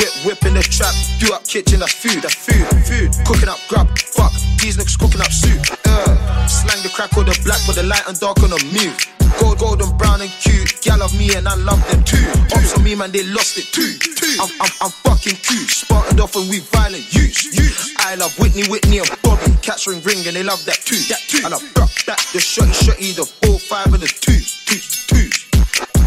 Whip, whip in the trap, do up kitchen, that's food, that's food, food. Cooking up grub, fuck, these niggas cooking up soup. Uh, slang the crack or the black, but the light and dark on the mute. Gold, golden, brown and cute. Gal love me and I love them too. Ops on me, man, they lost it too. I'm, I'm, I'm fucking cute. Spartaned off and we violent use. I love Whitney, Whitney and Bobby. Cats ring ring and they love that too. That too. And I rock that, the shotty, shotty, the four, five and the twos, twos, twos.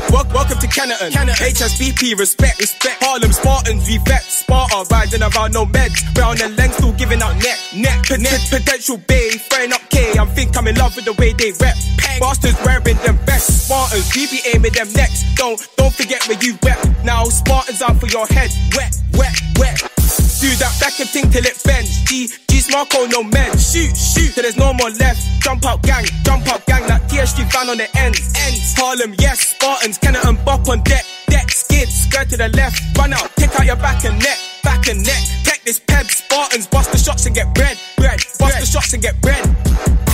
Welcome, to Canada. HSBP, respect, respect. Harlem Spartans, we vet. Sparta, riding around no meds. Brown and length, still giving out neck, neck, Pot- net. Potential bay, throwing up. I'm think I'm in love with the way they rep. Bastards wearing them best. Spartans, we be aiming them next. Don't, don't forget where you wet. Now Spartans out for your head. Wet, wet, wet. Do that back and think till it bends. G, G Marco, no men. Shoot, shoot, till there's no more left. Jump out gang, jump out gang, like TSG van on the ends. Ends. Harlem, yes, Spartans, Kenner and Bop on deck. Deck, skid, skirt to the left. Run out, pick out your back and neck, back and neck. Take this peb, Spartans, bust the shots and get bread, bread. Bust the shots and get bread.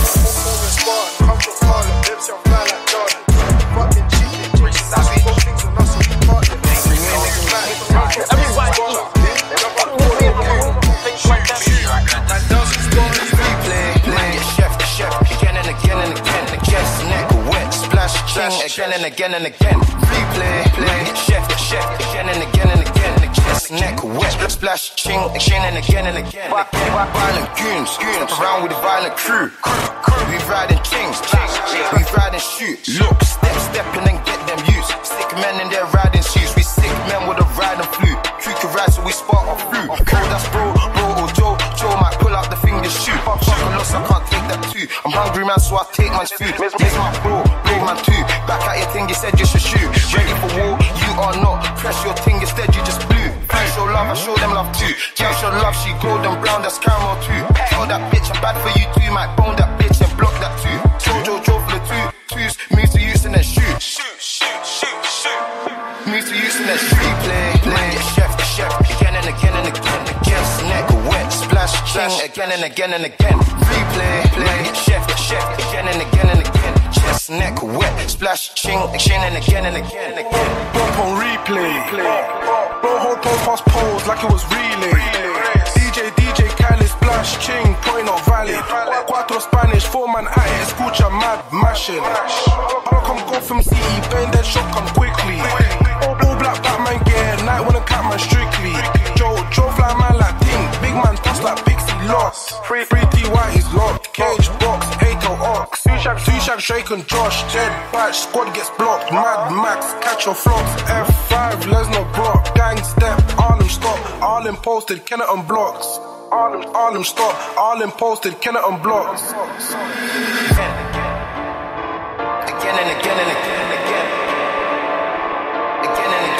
Again and again and again. Replay, play, chef, chef, again and again and again. Chest, neck, wet, splash, ching, again and again and again. Violent goons, goons, around with a violent crew. We riding kings, we riding shoot. Look, step, step and then get them used. Sick men in their riding shoes. We sick men with a riding flute. Crew can ride so we spot our flute. Oh, that's I'm hungry man, so I take my food. Miss my bro, bro man too. Back at your thing, you said you should shoot. Ready for war, you are not. Press your thing, instead you just blew. I show love, I show them love too. Girl show love, she golden brown, that's caramel too. Tell that bitch I'm bad for you too. Might bone that bitch and block that too. Jojo, Joe for the two, twos. Move to use and then shoot. Shoot, shoot, shoot, shoot. Move to use and then shoot. Splash, ching. Again and again and again. Replay, play, chef, chef. Again and again and again. Chest, neck, wet, splash, ching. Again and again and again and again. Bump on replay. Bro, hold pole past poles like it was relay. Splash, ching, point out valid. Cuatro Spanish, four man at it, escucha mad, mashing. I'll come go from city, bend that shot, come quickly. Oh, all, all black Batman gear, night when a catman strictly. Joe, Joe fly man like Ting, big man toss like Pixie lost. Free, free TY is locked, cage box, Hato oh Ox. Two shag, two Drake and Josh, dead batch, squad gets blocked. Mad Max, catch your flops, F5, Les no block, gang step, Arlem stop, Arlem posted, Kennet all them, all them stop, all them posted, can I unblock? Again, again, again and again and again, again and again.